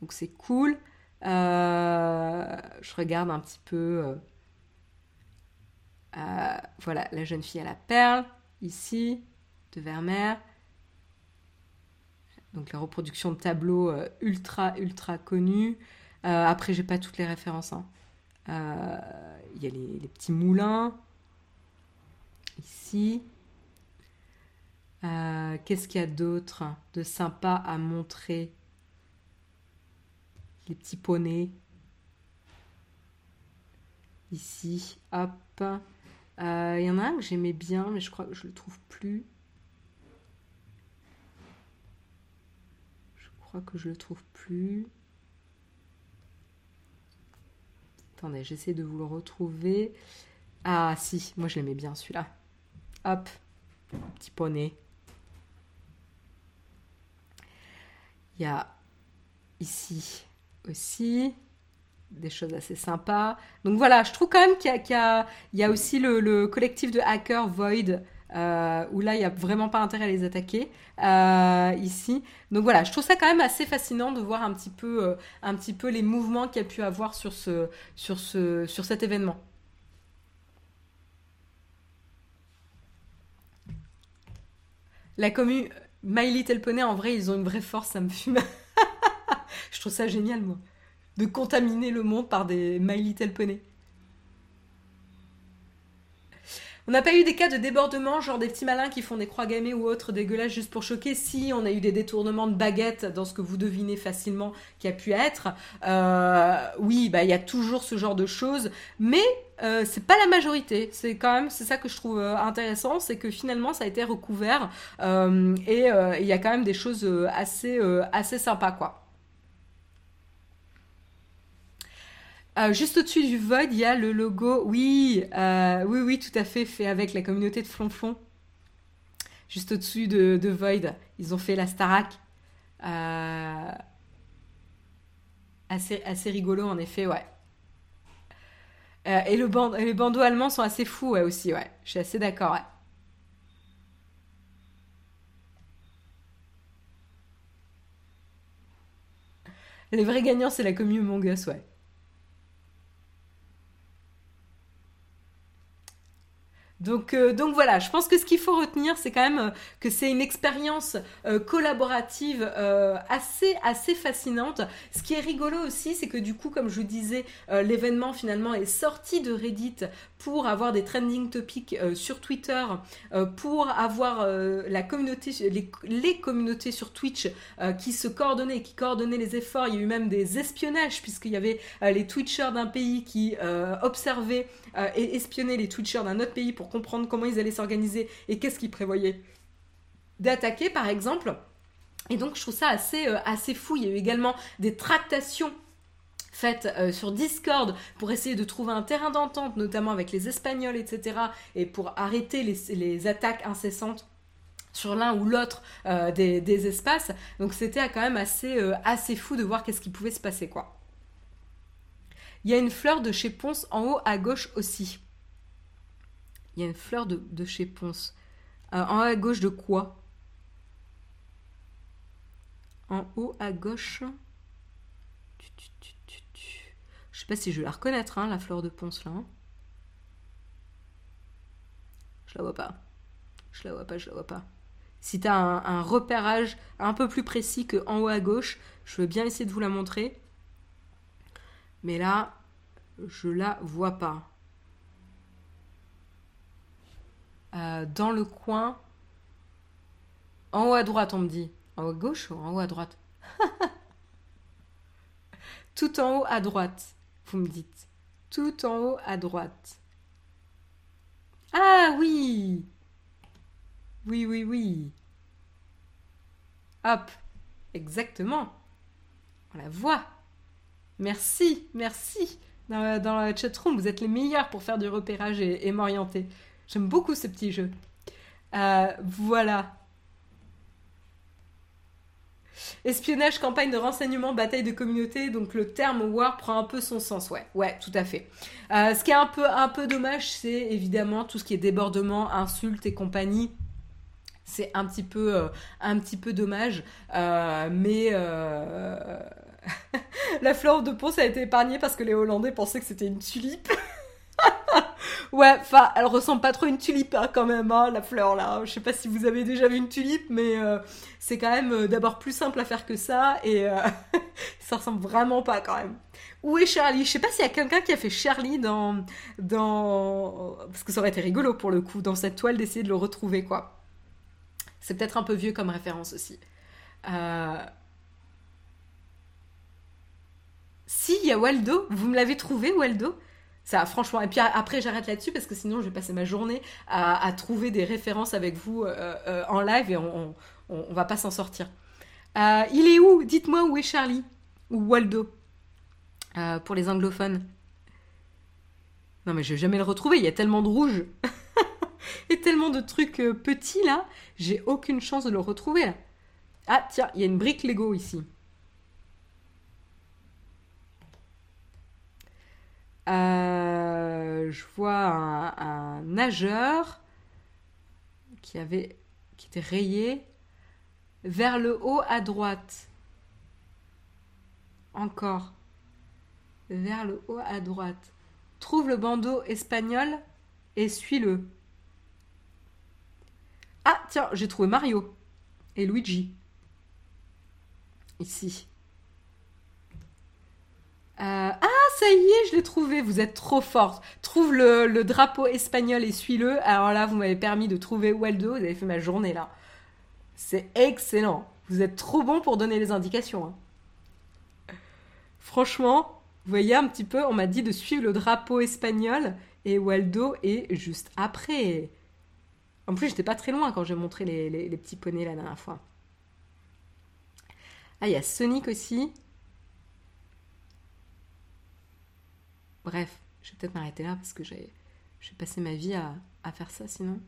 S1: Donc c'est cool. Je regarde un petit peu euh, voilà, la jeune fille à la perle, ici, de Vermeer. Donc la reproduction de tableaux euh, ultra, ultra connus. Euh, après, j'ai pas toutes les références. Hein. Il y a les, petits moulins. Ici. Qu'est-ce qu'il y a d'autre de sympa à montrer? Les petits poneys. Ici, hop. Il euh, y en a un que j'aimais bien, mais je crois que je le trouve plus. Je crois que je le trouve plus. Attendez, j'essaie de vous le retrouver. Ah si, moi je l'aimais bien celui-là. Hop, petit poney. Il y a ici aussi des choses assez sympas. Donc voilà, je trouve quand même qu'il y, a aussi le, collectif de hackers Void. Euh, où là, il n'y a vraiment pas intérêt à les attaquer euh, ici. Donc voilà, je trouve ça quand même assez fascinant de voir un petit peu, euh, les mouvements qu'il y a pu avoir sur, sur cet événement. La commune My Little Pony, en vrai, ils ont une vraie force, ça me fume. je trouve ça génial, moi de contaminer le monde par des My Little Pony. On n'a pas eu des cas de débordement, genre des petits malins qui font des croix gammées ou autres dégueulasses juste pour choquer. Si, on a eu des détournements de baguettes dans ce que vous devinez facilement qui a pu être. Euh, oui, bah il y a toujours ce genre de choses, mais euh, c'est pas la majorité. C'est quand même, c'est ça que je trouve euh, intéressant, c'est que finalement ça a été recouvert et il y a quand même des choses assez assez sympas quoi. Euh, juste au-dessus du Void, il y a le logo. Oui, euh, oui, oui, tout à fait, fait avec la communauté de Flonflon. Juste au-dessus de, Void, ils ont fait la Starac. Euh, assez, assez rigolo, en effet, ouais. et, le les bandeaux allemands sont assez fous, ouais, aussi, ouais. Je suis assez d'accord, ouais. Les vrais gagnants, c'est la commune Mongus, ouais. Donc, euh, donc voilà, je pense que ce qu'il faut retenir, c'est quand même euh, que c'est une expérience euh, collaborative assez, assez fascinante. Ce qui est rigolo aussi, c'est que du coup, comme je vous disais, l'événement finalement est sorti de Reddit pour avoir des trending topics sur Twitter, pour avoir la communauté, les, les, communautés sur Twitch qui se coordonnaient, qui coordonnaient les efforts. Il y a eu même des espionnages puisqu'il y avait les Twitchers d'un pays qui observaient et espionnaient les Twitchers d'un autre pays pour comprendre comment ils allaient s'organiser et qu'est-ce qu'ils prévoyaient d'attaquer, par exemple. Et donc, je trouve ça assez, euh, assez fou. Il y a eu également des tractations faites euh, sur Discord pour essayer de trouver un terrain d'entente, notamment avec les Espagnols, etc., et pour arrêter les, attaques incessantes sur l'un ou l'autre euh, des, espaces. Donc c'était quand même assez, fou de voir qu'est-ce qui pouvait se passer, quoi. Il y a une fleur de chez Ponce en haut à gauche aussi. Y a une fleur de, chez Ponce. Euh, en haut à gauche de quoi? En haut à gauche. Je sais pas si je vais la reconnaître, hein, la fleur de Ponce là. Hein. Je la vois pas. Je la vois pas, je la vois pas. Si tu as un, un, repérage un peu plus précis que en haut à gauche, je veux bien essayer de vous la montrer. Mais là, je la vois pas. Euh, dans le coin. En haut à droite, on me dit. En haut à gauche ou en haut à droite Tout en haut à droite, vous me dites. Tout en haut à droite. Ah oui Oui, oui, oui. Hop. Exactement. On la voit. Merci, merci. Dans, dans la chatroom, vous êtes les meilleurs pour faire du repérage et m'orienter. J'aime beaucoup ce petit jeu. Euh, voilà. Espionnage, campagne de renseignement, bataille de communauté, donc le terme war prend un peu son sens, ouais, ouais, tout à fait. Euh, ce qui est un peu, un peu dommage, c'est évidemment tout ce qui est débordement, insultes et compagnie. C'est un petit peu, euh, un petit peu dommage, mais la fleur de Ponce a été épargnée parce que les Hollandais pensaient que c'était une tulipe. Ouais, enfin, elle ressemble pas trop à une tulipe hein, quand même, hein, la fleur là. Je sais pas si vous avez déjà vu une tulipe, mais euh, c'est quand même euh, d'abord plus simple à faire que ça et euh, ça ressemble vraiment pas quand même. Où est Charlie? Je sais pas s'il y a quelqu'un qui a fait Charlie dans dans parce que ça aurait été rigolo pour le coup dans cette toile d'essayer de le retrouver quoi. C'est peut-être un peu vieux comme référence aussi. Si, il y a Waldo? Vous me l'avez trouvé, Waldo? Ça, franchement. Et puis après, j'arrête là-dessus parce que sinon, je vais passer ma journée à, trouver des références avec vous euh, euh, en live et on, on, va pas s'en sortir. Euh, il est où? Dites-moi où est Charlie ou Waldo pour les anglophones. Non, mais je vais jamais le retrouver. Il y a tellement de rouge et tellement de trucs petits là. J'ai aucune chance de le retrouver là. Ah, tiens, il y a une brique Lego ici. Euh, je vois un, nageur qui avait qui était rayé vers le haut à droite. Encore. Vers le haut à droite. Trouve le bandeau espagnol et suis-le. Ah, tiens, j'ai trouvé Mario et Luigi. Ici. Ah, ça y est, je l'ai trouvé. Vous êtes trop forte. Trouve le, drapeau espagnol et suis-le. Alors là, vous m'avez permis de trouver Waldo. Vous avez fait ma journée là. C'est excellent. Vous êtes trop bon pour donner les indications. Hein. Franchement, vous voyez un petit peu, on m'a dit de suivre le drapeau espagnol et Waldo est juste après. En plus, j'étais pas très loin quand j'ai montré les, petits poneys la dernière fois. Ah, il y a Sonic aussi. Bref, je vais peut-être m'arrêter là parce que j'ai passé ma vie à, à faire ça sinon.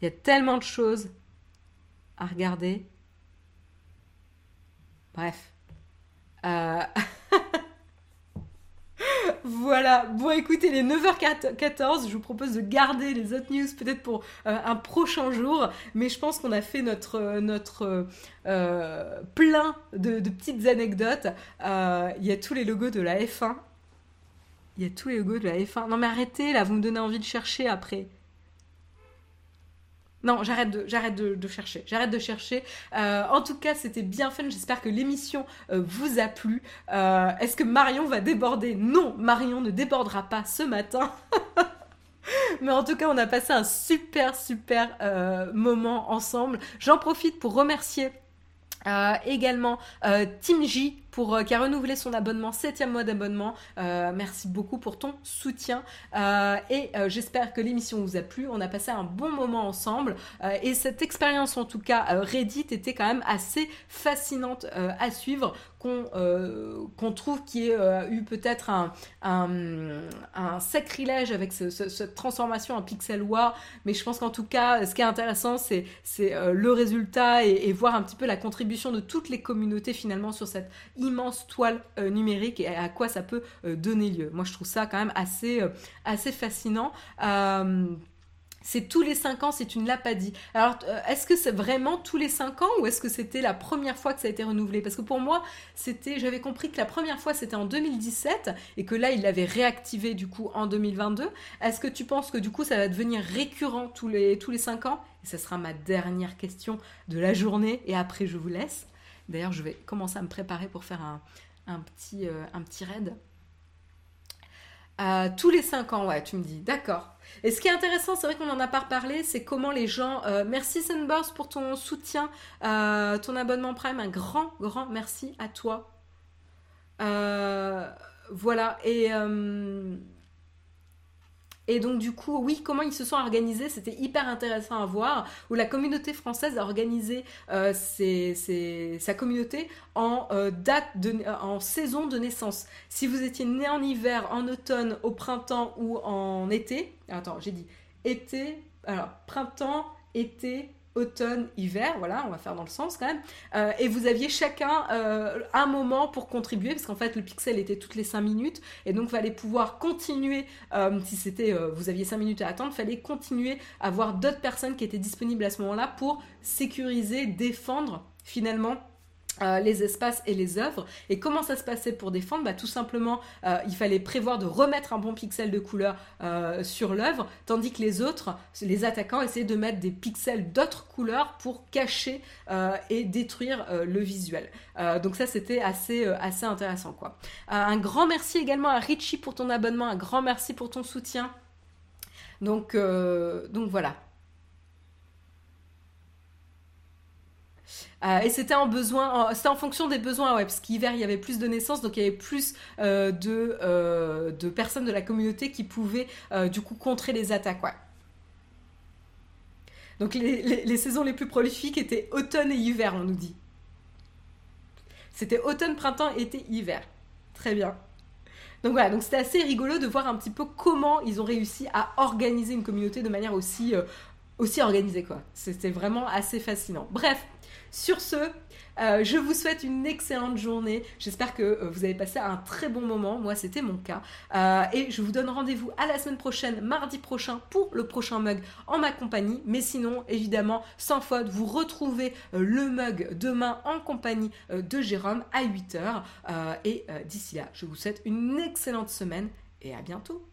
S1: Il y a tellement de choses à regarder. Bref. Euh... voilà. Bon, écoutez, les 9h14, je vous propose de garder les autres news peut-être pour euh, un prochain jour. Mais je pense qu'on a fait notre, notre euh, plein de, petites anecdotes. Euh, il y a tous les logos de la F1. Il y a tous les logos de la F1. Non, mais arrêtez là, vous me donnez envie de chercher après. Non, j'arrête de, chercher. J'arrête de chercher. Euh, en tout cas, c'était bien fun. J'espère que l'émission euh, vous a plu. Euh, est-ce que Marion va déborder? Non, Marion ne débordera pas ce matin. Mais en tout cas, on a passé un super, super moment ensemble. J'en profite pour remercier également Tim J pour, qui a renouvelé son abonnement, septième mois d'abonnement. Euh, merci beaucoup pour ton soutien. Euh, et euh, j'espère que l'émission vous a plu. On a passé un bon moment ensemble. et cette expérience, en tout cas, Reddit, était quand même assez fascinante à suivre. Qu'on trouve qui a eu peut-être un, un, sacrilège avec cette transformation en pixel war. Mais je pense qu'en tout cas, ce qui est intéressant, c'est le résultat et, et, voir un petit peu la contribution de toutes les communautés finalement sur cette immense toile euh, numérique et à quoi ça peut euh, donner lieu. Moi, je trouve ça quand même assez, euh, assez fascinant c'est tous les 5 ans, c'est une lapadie. Alors, est-ce que c'est vraiment tous les 5 ans ou est-ce que c'était la première fois que ça a été renouvelé? Parce que pour moi, c'était, j'avais compris que la première fois c'était en 2017 et que là, il l'avait réactivé du coup en 2022. Est-ce que tu penses que du coup, ça va devenir récurrent tous les, tous les 5 ans? Et ce sera ma dernière question de la journée et après, je vous laisse. D'ailleurs, je vais commencer à me préparer pour faire un, petit, euh, petit raid. Euh, tous les 5 ans, ouais, tu me dis, d'accord. Et ce qui est intéressant, c'est vrai qu'on n'en a pas reparlé, c'est comment les gens... Euh, merci Sunburst pour ton soutien, ton abonnement Prime, un grand, grand merci à toi. voilà, et... Et donc du coup, oui, comment ils se sont organisés, c'était hyper intéressant à voir, où la communauté française a organisé euh, sa communauté en euh, date de, euh, en saison de naissance. Si vous étiez né en hiver, en automne, au printemps ou en été, attends, j'ai dit été, alors printemps, été, automne, hiver, voilà, on va faire dans le sens quand même. Euh, et vous aviez chacun euh, un moment pour contribuer, parce qu'en fait le pixel était toutes les 5 minutes, et donc fallait pouvoir continuer, euh, si c'était vous aviez 5 minutes à attendre, fallait continuer à voir d'autres personnes qui étaient disponibles à ce moment-là pour sécuriser, défendre finalement euh, les espaces et les œuvres. Et comment ça se passait pour défendre? Bah, Tout simplement, euh, il fallait prévoir de remettre un bon pixel de couleur euh, sur l'œuvre, tandis que les autres, les attaquants, essayaient de mettre des pixels d'autres couleurs pour cacher et détruire le visuel. donc ça, c'était assez, assez intéressant. quoi. un grand merci également à Richie pour ton abonnement, un grand merci pour ton soutien. Donc, donc voilà, Euh, et c'était en fonction des besoins, ouais, parce qu'hiver il y avait plus de naissances, donc il y avait plus euh, de, euh, de personnes de la communauté qui pouvaient du coup contrer les attaques, ouais. Donc les, les, saisons les plus prolifiques étaient automne et hiver, on nous dit. C'était automne, printemps, été, hiver. Très bien. Donc voilà, donc c'était assez rigolo de voir un petit peu comment ils ont réussi à organiser une communauté de manière aussi, aussi organisée quoi. C'était vraiment assez fascinant. Bref, sur ce, euh, je vous souhaite une excellente journée. J'espère que euh, vous avez passé un très bon moment. Moi, c'était mon cas. Euh, et je vous donne rendez-vous à la semaine prochaine, mardi prochain, pour le prochain mug en ma compagnie. Mais sinon, évidemment, sans faute, vous retrouvez le mug demain en compagnie de Jérôme à 8h. et d'ici là, je vous souhaite une excellente semaine et à bientôt.